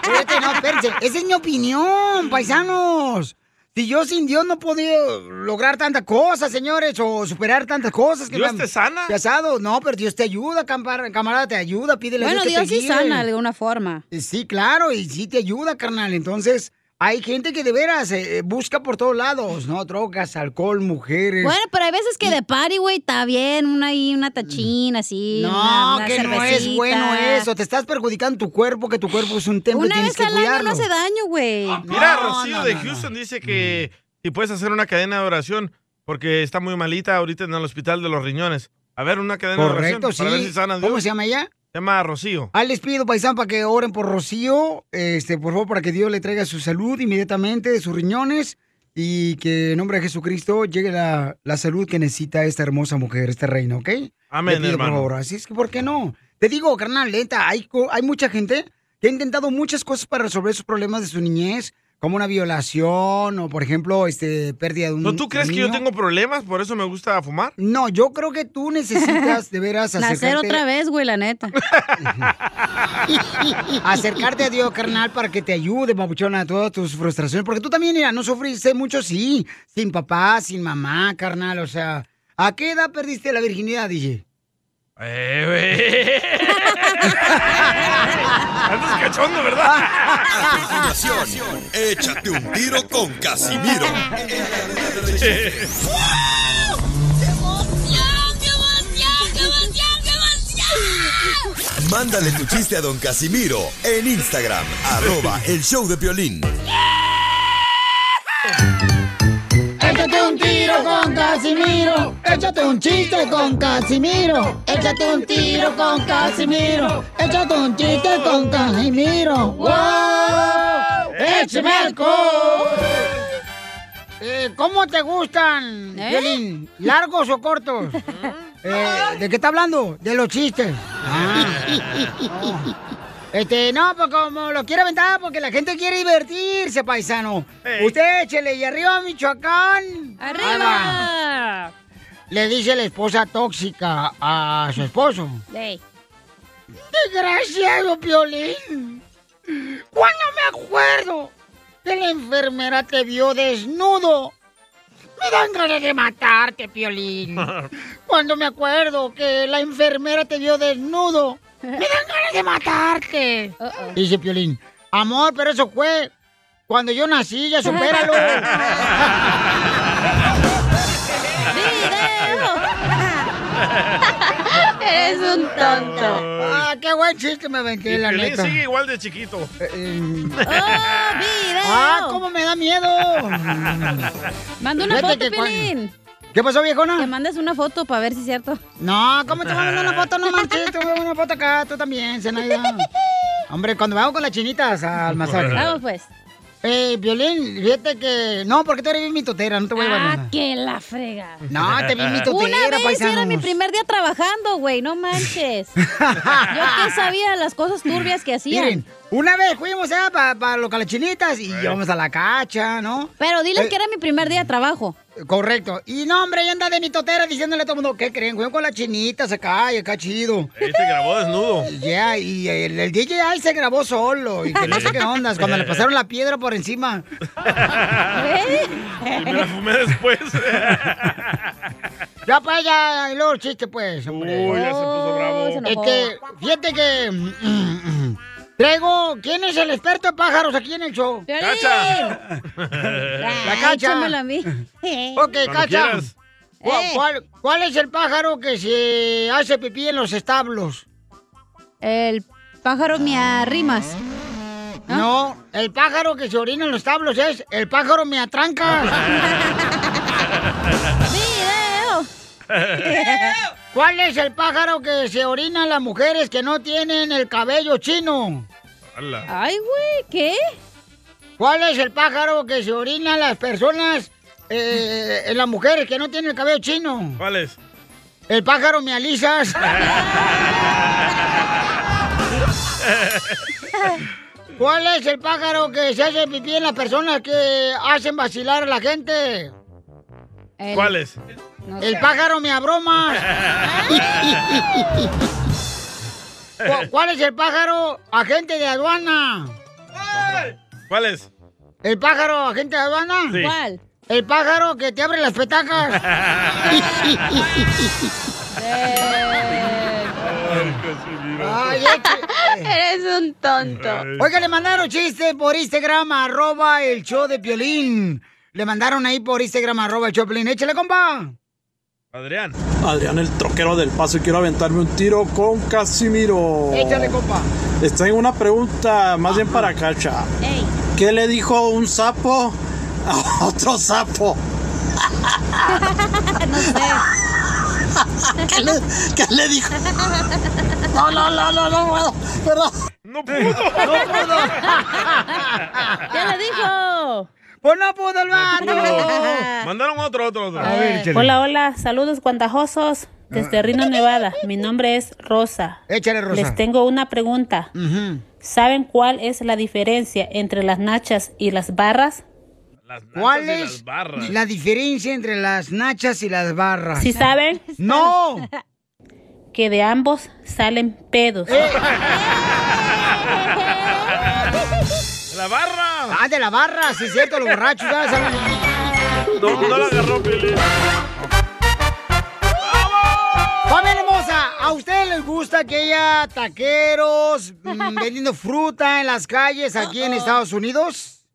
Espérate, no, espérense. Esa es mi opinión, paisanos. Si yo sin Dios no podía lograr tantas cosas, señores, o superar tantas cosas. Que ¿Dios me te sana? Pasado. No, pero Dios te ayuda, camarada, te ayuda, pídele a Bueno, Dios que Dios te sí guíe. sana de alguna forma. Sí, claro, y sí te ayuda, carnal. Entonces, hay gente que de veras eh, busca por todos lados, ¿no? Drogas, alcohol, mujeres. Bueno, pero hay veces que de party, güey, está bien, una ahí, una tachina así. No, una- una que no es bueno eso. Te estás perjudicando tu cuerpo, que tu cuerpo es un templo y Una tienes vez que al año no hace daño, güey. Mira, No, Rocío no, de. Houston dice que si puedes hacer una cadena de oración porque está muy malita ahorita en el hospital de los riñones. A ver, una cadena Correcto, de oración para ver sí. si sana ¿Cómo se llama ella? Se llama Rocío. Ah, les pido, paisano, para que oren por Rocío, este, por favor, para que Dios le traiga su salud inmediatamente de sus riñones y que en nombre de Jesucristo llegue la, la salud que necesita esta hermosa mujer, esta reina, ¿ok? Amén, pido, por hermano. favor. Así es que, ¿por qué no? Te digo, carnal, lenta, hay, hay mucha gente que ha intentado muchas cosas para resolver sus problemas de su niñez, como una violación o, por ejemplo, este, pérdida de un ¿No tú crees que yo tengo problemas? ¿Por eso me gusta fumar? No, yo creo que tú necesitas de veras Nacer acercarte... otra vez, güey, la neta. acercarte a Dios, carnal, para que te ayude, babuchona, a todas tus frustraciones. Porque tú también, mira, no sufriste mucho, sí, sin papá, sin mamá, carnal. O sea, ¿a qué edad perdiste la virginidad, DJ? Eh, güey. Andas cachondo, ¿verdad? A continuación, échate un tiro con Casimiro. Mándale tu chiste a don Casimiro en Instagram, arroba el show de violín. Casimiro. Échate un chiste con Casimiro. Échate un tiro con Casimiro. Échate un chiste con Casimiro. ¡Wow! ¡Échame alcohol! Eh, ¿Cómo te gustan, ¿Eh? Violín? ¿Largos o cortos? Eh, ¿De qué está hablando? De los chistes. Ah. Este, no, pues como lo quiere aventar, porque la gente quiere divertirse, paisano. Usted échele y arriba, Michoacán. ¡Arriba! Le dice la esposa tóxica a su esposo. Ey. Desgraciado, Piolín. ¿Cuándo me acuerdo que la enfermera te vio desnudo? Me dan ganas de matarte, Piolín. Cuando me acuerdo que la enfermera te vio desnudo, me dan ganas de matarte. Dice Piolín, amor, pero eso fue cuando yo nací, ya supéralo. Eres un tonto. ah, qué buen chiste me aventé, la Piolín neta. sigue igual de chiquito. Eh, eh, ¡Oh, video! ah, cómo me da miedo. Manda una Fíjate foto, que cuan- Pilín. ¿Qué pasó, viejona? Que mandes una foto para ver si es cierto. No, ¿cómo te mandar una foto? No manches, te voy a mandar una foto acá, tú también, Zenaida. Hombre, cuando vamos con las chinitas al masaje. Vamos, pues. Eh, Violín, fíjate que... No, porque tú eres bien mitotera, no te voy a Ah, mandar. que la frega. No, te vi mitotera, Una vez paisanos. era mi primer día trabajando, güey, no manches. Yo que sabía las cosas turbias que hacían. Miren, una vez fuimos allá para lo con las chinitas y llevamos a la cacha, ¿no? Pero diles Eh, que era mi primer día de trabajo. Correcto. Y no, hombre, ya anda de mitotera diciéndole a todo el mundo, ¿qué creen? Fuimos con las chinitas acá y acá chido. Ahí te grabó desnudo. Ya, y el, el DJ ahí se grabó solo y que no sé qué ondas, cuando le pasaron la piedra por encima. Y me la fumé después. Ya, pues, ya, y luego el chiste, pues, hombre. Uy, ya se puso bravo. se enojó. Este, fíjate que... Traigo, ¿quién es el experto en pájaros aquí en el show? ¡Cacha! La cacha. A mí. Ok, Cuando Cacha. quieras. ¿Cuál, Eh. cuál, cuál es el pájaro que se hace pipí en los establos? El pájaro me arrimas. No, el pájaro que se orina en los tablos es el pájaro me atranca. ¿Cuál es el pájaro que se orina en las mujeres que no tienen el cabello chino? Ay, güey, ¿qué? ¿Cuál es el pájaro que se orina en las personas, eh, en las mujeres que no tienen el cabello chino? ¿Cuál es? El pájaro me alisas. ¿Cuál es el pájaro que se hace pipí en las personas que hacen vacilar a la gente? ¿Cuál es? El pájaro me abroma. ¿Cu- ¿Cuál es el pájaro agente de aduana? ¿Cuál es? ¿El pájaro agente de aduana? Sí. ¿Cuál? El pájaro que te abre las petacas. Ay, Eres un tonto. Oiga, le mandaron chiste por Instagram, arroba el show de Piolín. Le mandaron ahí por Instagram, arroba el show de Piolín. Échale, compa. Adrián. Adrián, el troquero del paso, y quiero aventarme un tiro con Casimiro. Échale, compa. Les tengo una pregunta más bien para Cacha. ¿Qué le dijo un sapo a otro sapo? no sé. ¿Qué le, qué le dijo? No, no, no, no, no, puedo, perdón. No pudo. No pudo. ¿Qué le dijo? Pues no pudo el vato. Mandaron otro, otro, otro. Hola, hola, saludos guantajosos desde Reno, Nevada. Mi nombre es Rosa. Échale, Rosa. Les tengo una pregunta. ¿Saben cuál es la diferencia entre las nachas y las barras? ¿Cuál es la diferencia entre las nachas y las barras? ¿Sí saben? ¡No! Que de ambos salen pedos. Eh. ¡La barra! ¡Ah, de la barra! Sí, es cierto, los borrachos. No, no la agarró, Piolín. Familia hermosa, ¿a ustedes les gusta que haya taqueros mm, vendiendo fruta en las calles aquí en Estados Unidos?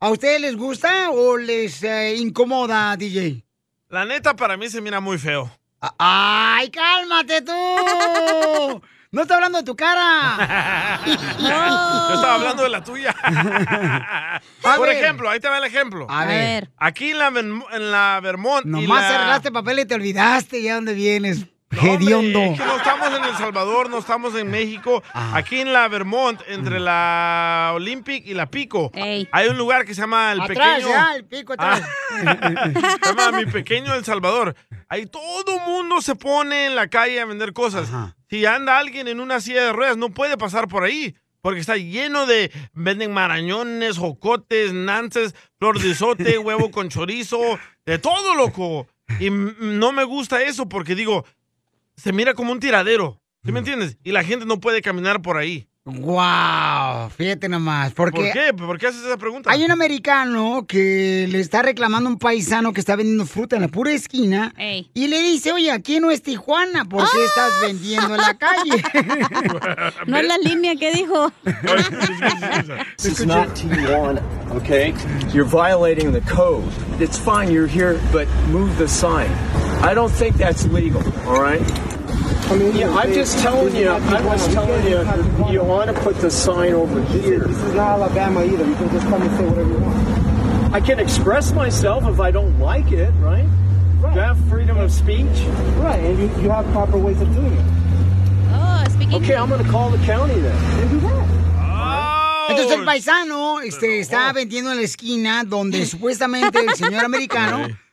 ¿A ustedes les gusta o les eh, incomoda, DJ? La neta, para mí se mira muy feo. ¡Ay, cálmate tú! No estoy hablando de tu cara. Yo estaba hablando de la tuya. Por ver. ejemplo, ahí te va el ejemplo. A ver. Aquí en la, en la Vermont. y Nomás la- cerraste papel y te olvidaste ya dónde vienes. No, Hediondo. es que no estamos en El Salvador, no estamos en México. Aquí en la Vermont, entre la Olympic y la Pico, hay un lugar que se llama El Atrás, Pequeño. ya, el pico atrás. se llama Mi Pequeño El Salvador. Ahí todo mundo se pone en la calle a vender cosas. Si anda alguien en una silla de ruedas, no puede pasar por ahí. Porque está lleno de... Venden marañones, jocotes, nances, flor de sote, huevo con chorizo, de todo, loco. Y mm, no me gusta eso porque digo, se mira como un tiradero. ¿Sí me entiendes? Y la gente no puede caminar por ahí. Wow, fíjate nomás. Porque ¿Por qué? ¿Por qué haces esa pregunta? Hay un americano que le está reclamando a un paisano que está vendiendo fruta en la pura esquina y le dice, oye, aquí no es Tijuana, ¿por qué estás vendiendo en la calle? No es la línea que dijo. This is not T1, okay? You're violating the code. It's fine, you're here, but move the sign. I don't think that's legal, all right? I mean, yeah, I'm just telling you, I'm just telling you, you want to put the sign over here. This is not Alabama either. You can just come and say whatever you want. I can express myself if I don't like it, right? You have freedom of speech. Right, and you, you have proper ways of doing it. Oh, speaking Okay, I'm going to call the county then. And do that. Oh. Entonces el paisano este, está vendiendo en la esquina donde supuestamente el señor americano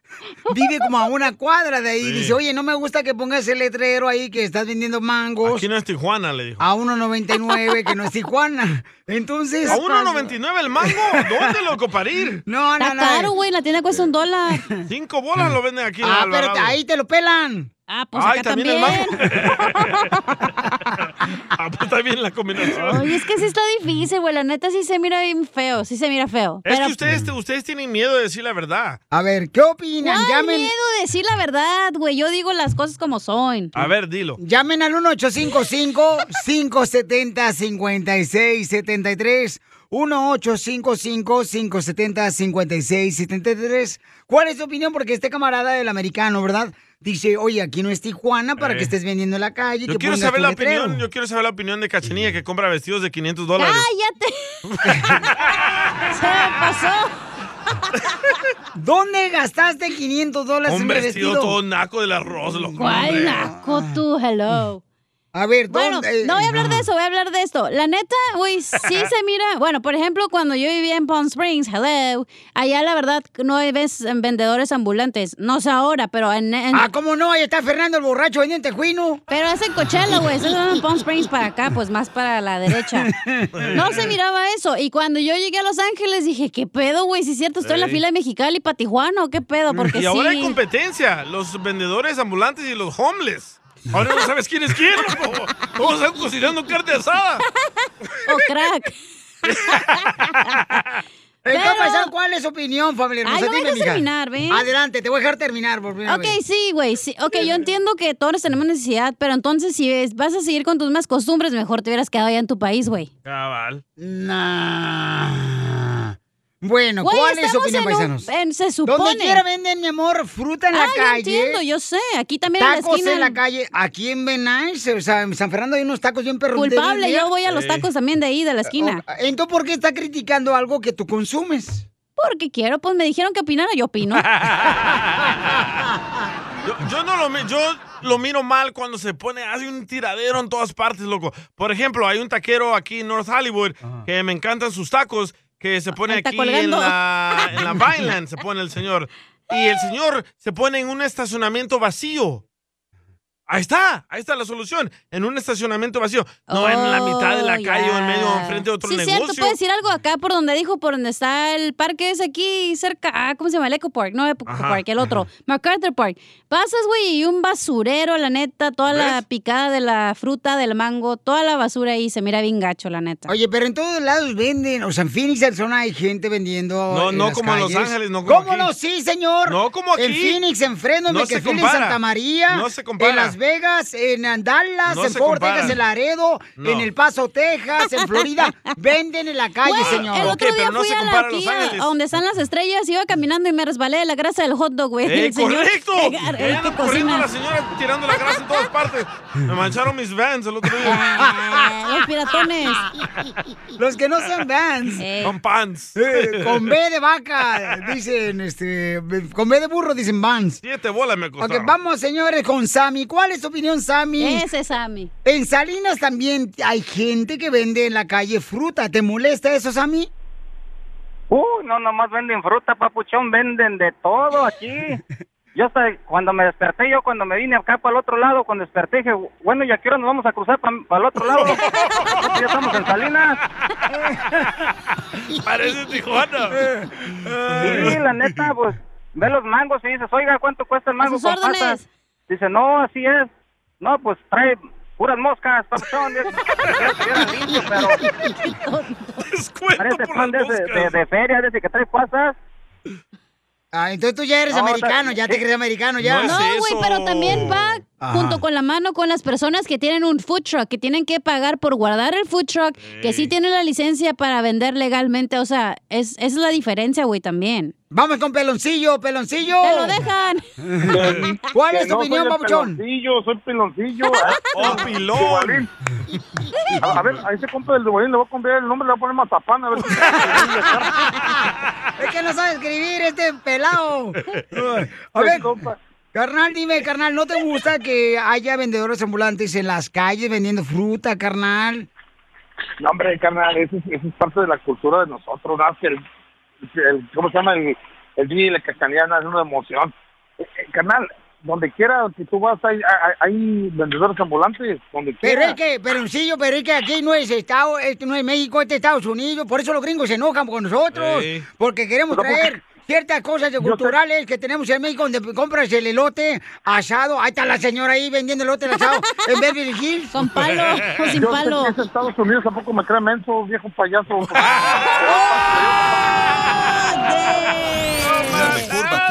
vive como a una cuadra de ahí. Dice, oye, no me gusta que pongas el letrero ahí que estás vendiendo mangos Aquí no es Tijuana, le dijo. a 1.99 que no es Tijuana. Entonces... ¿A 1.99 el mango? ¿Dónde, loco, para ir? No, no, Está no. caro, güey. La tienda cuesta un dólar. Cinco bolas lo venden aquí Ah, pero ahí te lo pelan. Ah, pues Ay, acá también el también. Ah, pues está bien la combinación. Oye, es que sí está difícil, güey. La neta sí se mira bien feo. Sí se mira feo. Es pero... que ustedes, ustedes tienen miedo de decir la verdad. A ver, ¿qué opinan? ¿Cuál Llamen, miedo de decir la verdad, güey? Yo digo las cosas como son. A ver, dilo. llamen al 1855-570-5673. 1-855-570-5673. ¿Cuál es tu opinión? Porque este camarada del americano, ¿verdad? Dice, oye, aquí no es Tijuana para Eh. que estés vendiendo en la calle. Yo que quiero saber la letrero". opinión, yo quiero saber la opinión de Cachanilla que compra vestidos de 500 dólares. ¡Cállate! Se me pasó. ¿Dónde gastaste 500 dólares Un en un vestido, vestido? todo naco del arroz, loco. ¿Cuál hombre. naco tú? Hello. A ver, Bueno, ¿dónde? no voy a hablar de eso, voy a hablar de esto. La neta, güey, sí se mira. Bueno, por ejemplo, cuando yo vivía en Palm Springs, hello, allá la verdad no ves en vendedores ambulantes. No sé ahora, pero en. en- Ah, ¿cómo no? Ahí está Fernando el borracho vendiendo tejuino. Pero es en Coachella, güey. Eso es en Palm Springs para acá, pues más para la derecha. No se miraba eso. Y cuando yo llegué a Los Ángeles dije, ¿qué pedo, güey? Si es cierto, estoy en la fila de Mexicali para Tijuana, ¿o qué pedo? Porque y ahora sí. hay competencia, los vendedores ambulantes y los homeless. Ahora no sabes quién es quién. Todos están cocinando carne asada. O crack. Entonces, Pero- ¿cuál es su opinión, familia? Ay, no me Dime, dejas terminar, ¿ven? Adelante, te voy a dejar terminar por primera Ok, vez. sí, güey. Sí. Ok, yo entiendo que todos tenemos necesidad, pero entonces si es- vas a seguir con tus mismas costumbres, mejor te hubieras quedado allá en tu país, güey. Cabal. Nah. Bueno, Güey, ¿cuál es su opinión, en un- paisanos? en- se supone. Donde quiera venden, mi amor, fruta en la Ah, yo calle. entiendo, yo sé. Aquí también en la Tacos esquina. en la calle. Aquí en Benais, o sea, en San Fernando hay unos tacos bien perros. Culpable, yo voy a los tacos también de ahí, de la esquina. Entonces, ¿por qué está criticando algo que tú consumes? Porque quiero, pues me dijeron que opinara, yo opino. Yo, yo no lo, mi- yo lo miro mal cuando se pone, hace un tiradero en todas partes, loco. Por ejemplo, hay un taquero aquí en North Hollywood que me encantan sus tacos, que se pone Está aquí en la, en la Vineland, se pone el señor. Y el señor se pone en un estacionamiento vacío. Ahí está, ahí está la solución. En un estacionamiento vacío. No en la mitad de la Oh, calle o en medio enfrente de otro sí, negocio. cierto, puedes decir algo acá por donde dijo, por donde está el parque ese aquí cerca, ah, ¿cómo se llama? El Eco Park, no Eco Ajá, Park, el otro, MacArthur Park. Pasas, güey, y un basurero, la neta, toda la picada de la fruta, del mango, toda la basura ahí, se mira bien gacho, la neta. Oye, pero en todos lados venden. O sea, en Phoenix, Arizona, hay gente vendiendo. No, en no las como en Los. Ángeles, no como ¿Cómo aquí. no? Sí, señor. No como En aquí. Phoenix, en Fresno, en No se Beckerfield, en compara. Santa María. No se compara. En Las Vegas, en Dallas, No en Fort compara. Texas, en Laredo, No. en El Paso, Texas, en Florida. Venden en la calle, señor. el otro Ok, día pero no fui se a, la, aquí Los a- a donde están las estrellas, iba caminando y me resbalé de la grasa del hot dog, güey. ¡Eh, el señor correcto! el que corriendo cocina. la señora tirando la grasa en todas partes. Me mancharon mis vans el otro día. Ah, los piratones. Los que no son vans. Con pants. Eh, con B de vaca, dicen, este, con B de burro dicen vans. Siete bolas me Ok, costaron. vamos, señores, con Sammy. ¿Cuál es tu opinión, Sammy? Ese es Sammy. En Salinas también hay gente que vende en la calle fruta. ¿Te molesta eso, Sammy? Uh, no nomás venden fruta, papuchón, venden de todo aquí. Yo hasta cuando me desperté, yo cuando me vine acá para el otro lado, cuando desperté, dije, bueno, ¿y a qué hora nos vamos a cruzar para el otro lado? ya estamos en Salinas. Parece Tijuana. Sí, la neta, pues, ve los mangos y dices, oiga, ¿cuánto cuesta el mango sus con órdenes. pasas? Dice, no, así es. No, pues trae puras moscas, papuchón. Pero parece pan de, de, de, feria, desde que trae pasas. Ah, entonces tú ya eres No, americano, ya te crees americano, ya. No, güey, pero también va Ajá. junto con la mano con las personas que tienen un food truck, que tienen que pagar por guardar el food truck, que sí tienen la licencia para vender legalmente. O sea, es, esa es la diferencia, güey, también. Vamos con Peloncillo, Peloncillo. ¡Te lo dejan! ¿Cuál Que es tu no opinión, papuchón? Peloncillo, soy peloncillo. ¡Oh, pilón! A, a ver, a ese compa del Duvalín le voy a cambiar el nombre, le voy a poner Mazapán, a ver si... Es que no sabe escribir este pelado. A ver, carnal, dime, carnal, ¿no te gusta que haya vendedores ambulantes en las calles vendiendo fruta, carnal? No, hombre, carnal, eso es, eso es parte de la cultura de nosotros, ¿no? Que el, el- ¿Cómo se llama? El, el día y la cacaneana es una emoción. Eh, eh, carnal, donde quiera que tú vas, hay, hay, hay vendedores ambulantes, donde Pero quiera. es que, Peloncillo, pero es que aquí no es Estado, este no es México, este es Estados Unidos, por eso los gringos se enojan con nosotros, porque queremos Pero traer ciertas cosas de Yo sé- culturales que tenemos en México, donde compras el elote asado, ahí está la señora ahí vendiendo elote asado en Beverly Hills. Con palo o sin Yo palo. sé que es Estados Unidos, tampoco me cree menso, viejo payaso.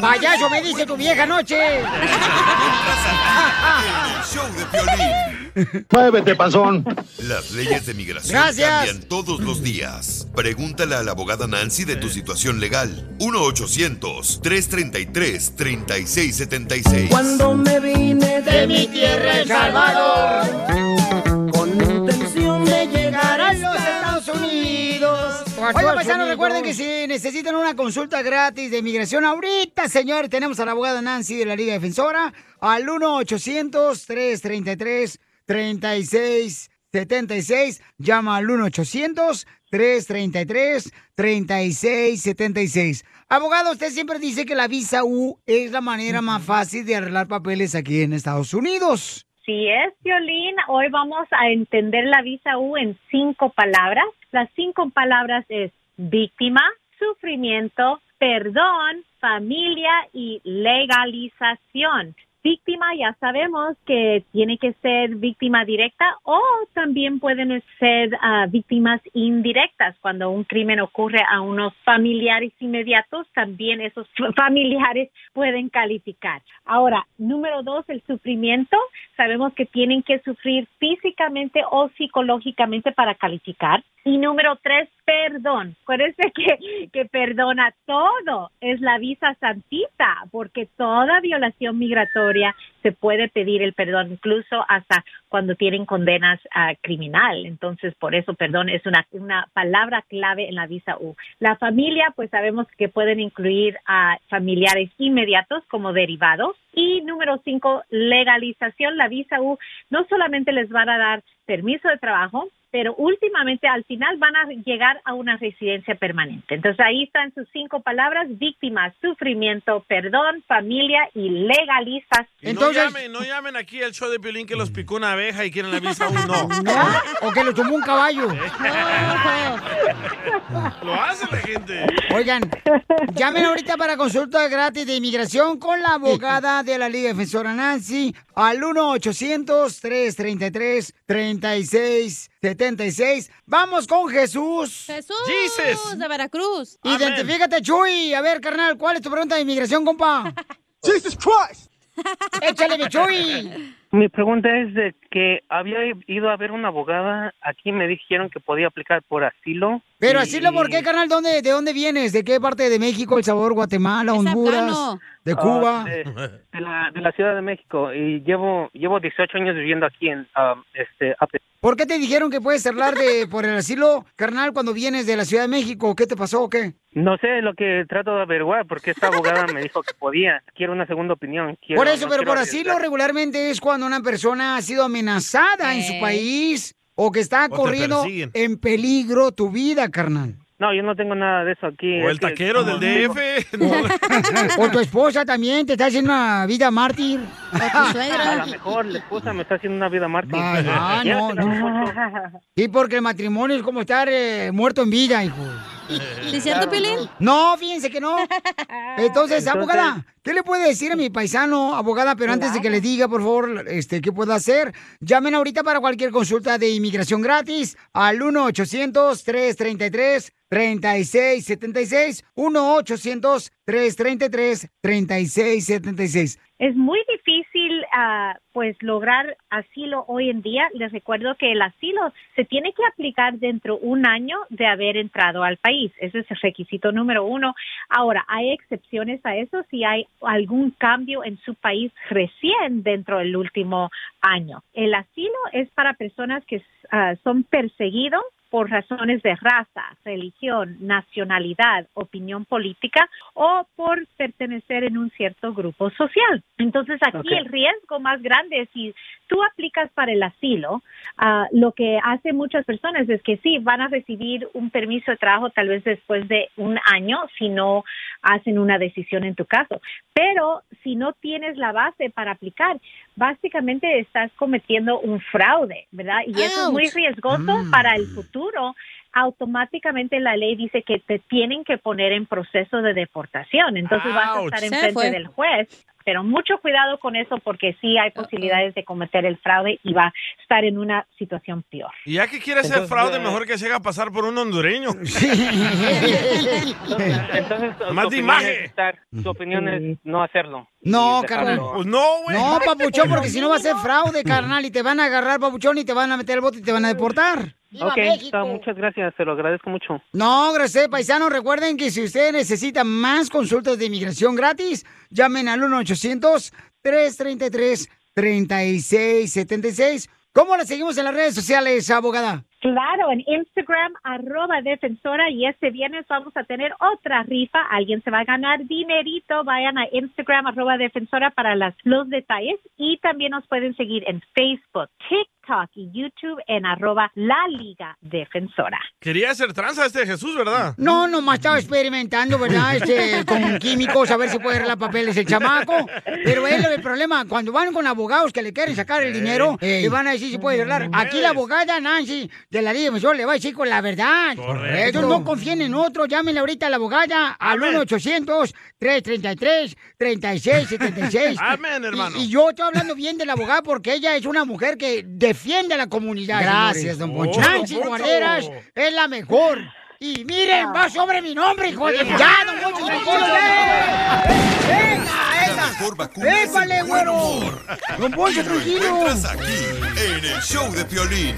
Payaso, me dice tu vieja noche. Show de. Muévete, panzón. Las leyes de migración Gracias. cambian todos los días. Pregúntale a la abogada Nancy de tu situación legal. 1-800-333-3676. Cuando me vine de mi tierra El Salvador, con intención de llegar Oiga, paisanos, recuerden que si necesitan una consulta gratis de inmigración ahorita, señor, tenemos a la abogada Nancy de la Liga Defensora al 1-800-333-3676. Llama al 1-800-333-3676. Abogado, usted siempre dice que la visa U es la manera más fácil de arreglar papeles aquí en Estados Unidos. Sí es, Violín. Hoy vamos a entender la visa U en cinco palabras. Las cinco palabras es víctima, sufrimiento, perdón, familia y legalización. Víctima, ya sabemos que tiene que ser víctima directa o también pueden ser ah, víctimas indirectas. Cuando un crimen ocurre a unos familiares inmediatos, también esos familiares pueden calificar. Ahora, número dos, el sufrimiento. Sabemos que tienen que sufrir físicamente o psicológicamente para calificar. Y número tres, perdón. Acuérdense que, que perdona todo. Es la visa santita, porque toda violación migratoria se puede pedir el perdón, incluso hasta cuando tienen condenas a criminal. Entonces, por eso, perdón es una, una palabra clave en la visa U. La familia, pues sabemos que pueden incluir a familiares inmediatos como derivados. Y número cinco, legalización. La visa U no solamente les van a dar permiso de trabajo, pero últimamente al final van a llegar a una residencia permanente. Entonces ahí están sus cinco palabras, víctimas, sufrimiento, perdón, familia y legalización. Y no, llamen, no llamen aquí al show de Piolín que los picó una abeja y quieren la visa aún no. No, o que lo tomó un caballo. Lo hace la gente. Oigan, llamen ahorita para consulta gratis de inmigración con la abogada de la Liga Defensora Nancy al 1-800-333-3676. Vamos con Jesús. Jesús Jesus. de Veracruz. Identifícate, Chuy. A ver, carnal, ¿cuál es tu pregunta de inmigración, compa? Jesus Christ. Échale, mi Chuy. Mi pregunta es de que había ido a ver una abogada, aquí me dijeron que podía aplicar por asilo. Pero y- asilo, ¿por qué, carnal? ¿Dónde, ¿De dónde vienes? ¿De qué parte de México? El sabor, Guatemala, Honduras, de Ah, Cuba. de, de la, de la Ciudad de México y llevo llevo 18 años viviendo aquí en ah, este Ape- ¿Por qué te dijeron que puedes hablar de por el asilo, carnal, cuando vienes de la Ciudad de México? ¿Qué te pasó o qué? No sé lo que trato de averiguar porque esta abogada me dijo que podía. Quiero una segunda opinión. quiero- por eso, no pero por asilo regularmente es cuando una persona ha sido amenazada en su país o que está corriendo en peligro tu vida, carnal. No, yo no tengo nada de eso aquí. O el que taquero del DF. O tu esposa también te está haciendo una vida mártir. A lo mejor la esposa me está haciendo una vida mártir. Ah, no, no. Sí, porque el matrimonio es como estar eh, muerto en vida, hijo. ¿Sí es cierto, Piolín? No, fíjense que no. Entonces, Entonces- abogada, ¿qué le puede decir a mi paisano, abogada? Pero antes de que le diga, por favor, este, qué puedo hacer, llamen ahorita para cualquier consulta de inmigración gratis al 1-800-333-3676. 1-800-333-3676. Es muy difícil, ah, pues, lograr asilo hoy en día. Les recuerdo que el asilo se tiene que aplicar dentro de un año de haber entrado al país. Ese es el requisito número uno. Ahora, hay excepciones a eso si hay algún cambio en su país recién dentro del último año. El asilo es para personas que ah, son perseguidos por razones de raza, religión, nacionalidad, opinión política o por pertenecer en un cierto grupo social. Entonces aquí el riesgo más grande es si tú aplicas para el asilo, ah, lo que hace muchas personas es que sí, van a recibir un permiso de trabajo tal vez después de un año si no hacen una decisión en tu caso. Pero si no tienes la base para aplicar, básicamente estás cometiendo un fraude, ¿verdad? Y eso es muy riesgoso Mm. para el futuro futuro Automáticamente la ley dice que te tienen que poner en proceso de deportación. Entonces vas a estar enfrente del juez Pero mucho cuidado con eso porque sí hay posibilidades de cometer el fraude y va a estar en una situación peor. Y ya que quiere hacer Entonces, fraude, mejor que se haga pasar por un hondureño. Entonces, tu Más de opinión imagen. es estar- tu opinión es no hacerlo. No, carnal. Pues no, güey. No, papuchón, porque si no va a ser fraude, carnal, y te van a agarrar, papuchón, y te van a meter el bote y te van a deportar. Ok, muchas gracias, se lo agradezco mucho. No, gracias, paisanos. Recuerden que si ustedes necesitan más consultas de inmigración gratis, llamen al 1-800-333-3676. ¿Cómo la seguimos en las redes sociales, abogada? Claro, en Instagram, arroba defensora, y este viernes vamos a tener otra rifa. Alguien se va a ganar dinerito. Vayan a Instagram, arroba defensora para las, los detalles. Y también nos pueden seguir en Facebook, TikTok y YouTube en arroba la liga defensora. Quería hacer tranza este Jesús, ¿verdad? No, nomás estaba experimentando, ¿verdad? Este, con químicos, a ver si puede arreglar papeles el chamaco. Pero es el problema, cuando van con abogados que le quieren sacar el dinero, le van a decir si puede arreglar. Aquí la abogada Nancy de la Liga Defensor le va a decir con la verdad. Correcto. Ellos no confíen en otro, llámenle ahorita a la abogada al 1-800-333-3676. Amén, hermano. Y, y yo estoy hablando bien de la abogada porque ella es una mujer que defiende a la comunidad. Gracias, señores. don Poncho. Nancy Oh, don Poncho. Guarderas es la mejor. Y miren, va sobre mi nombre, hijo de... ¡Ya, don Poncho, tranquilo, ya! ¡Venga, esa! ¡Épale, güero! Don Poncho, tranquilo. aquí, en el show de Piolín.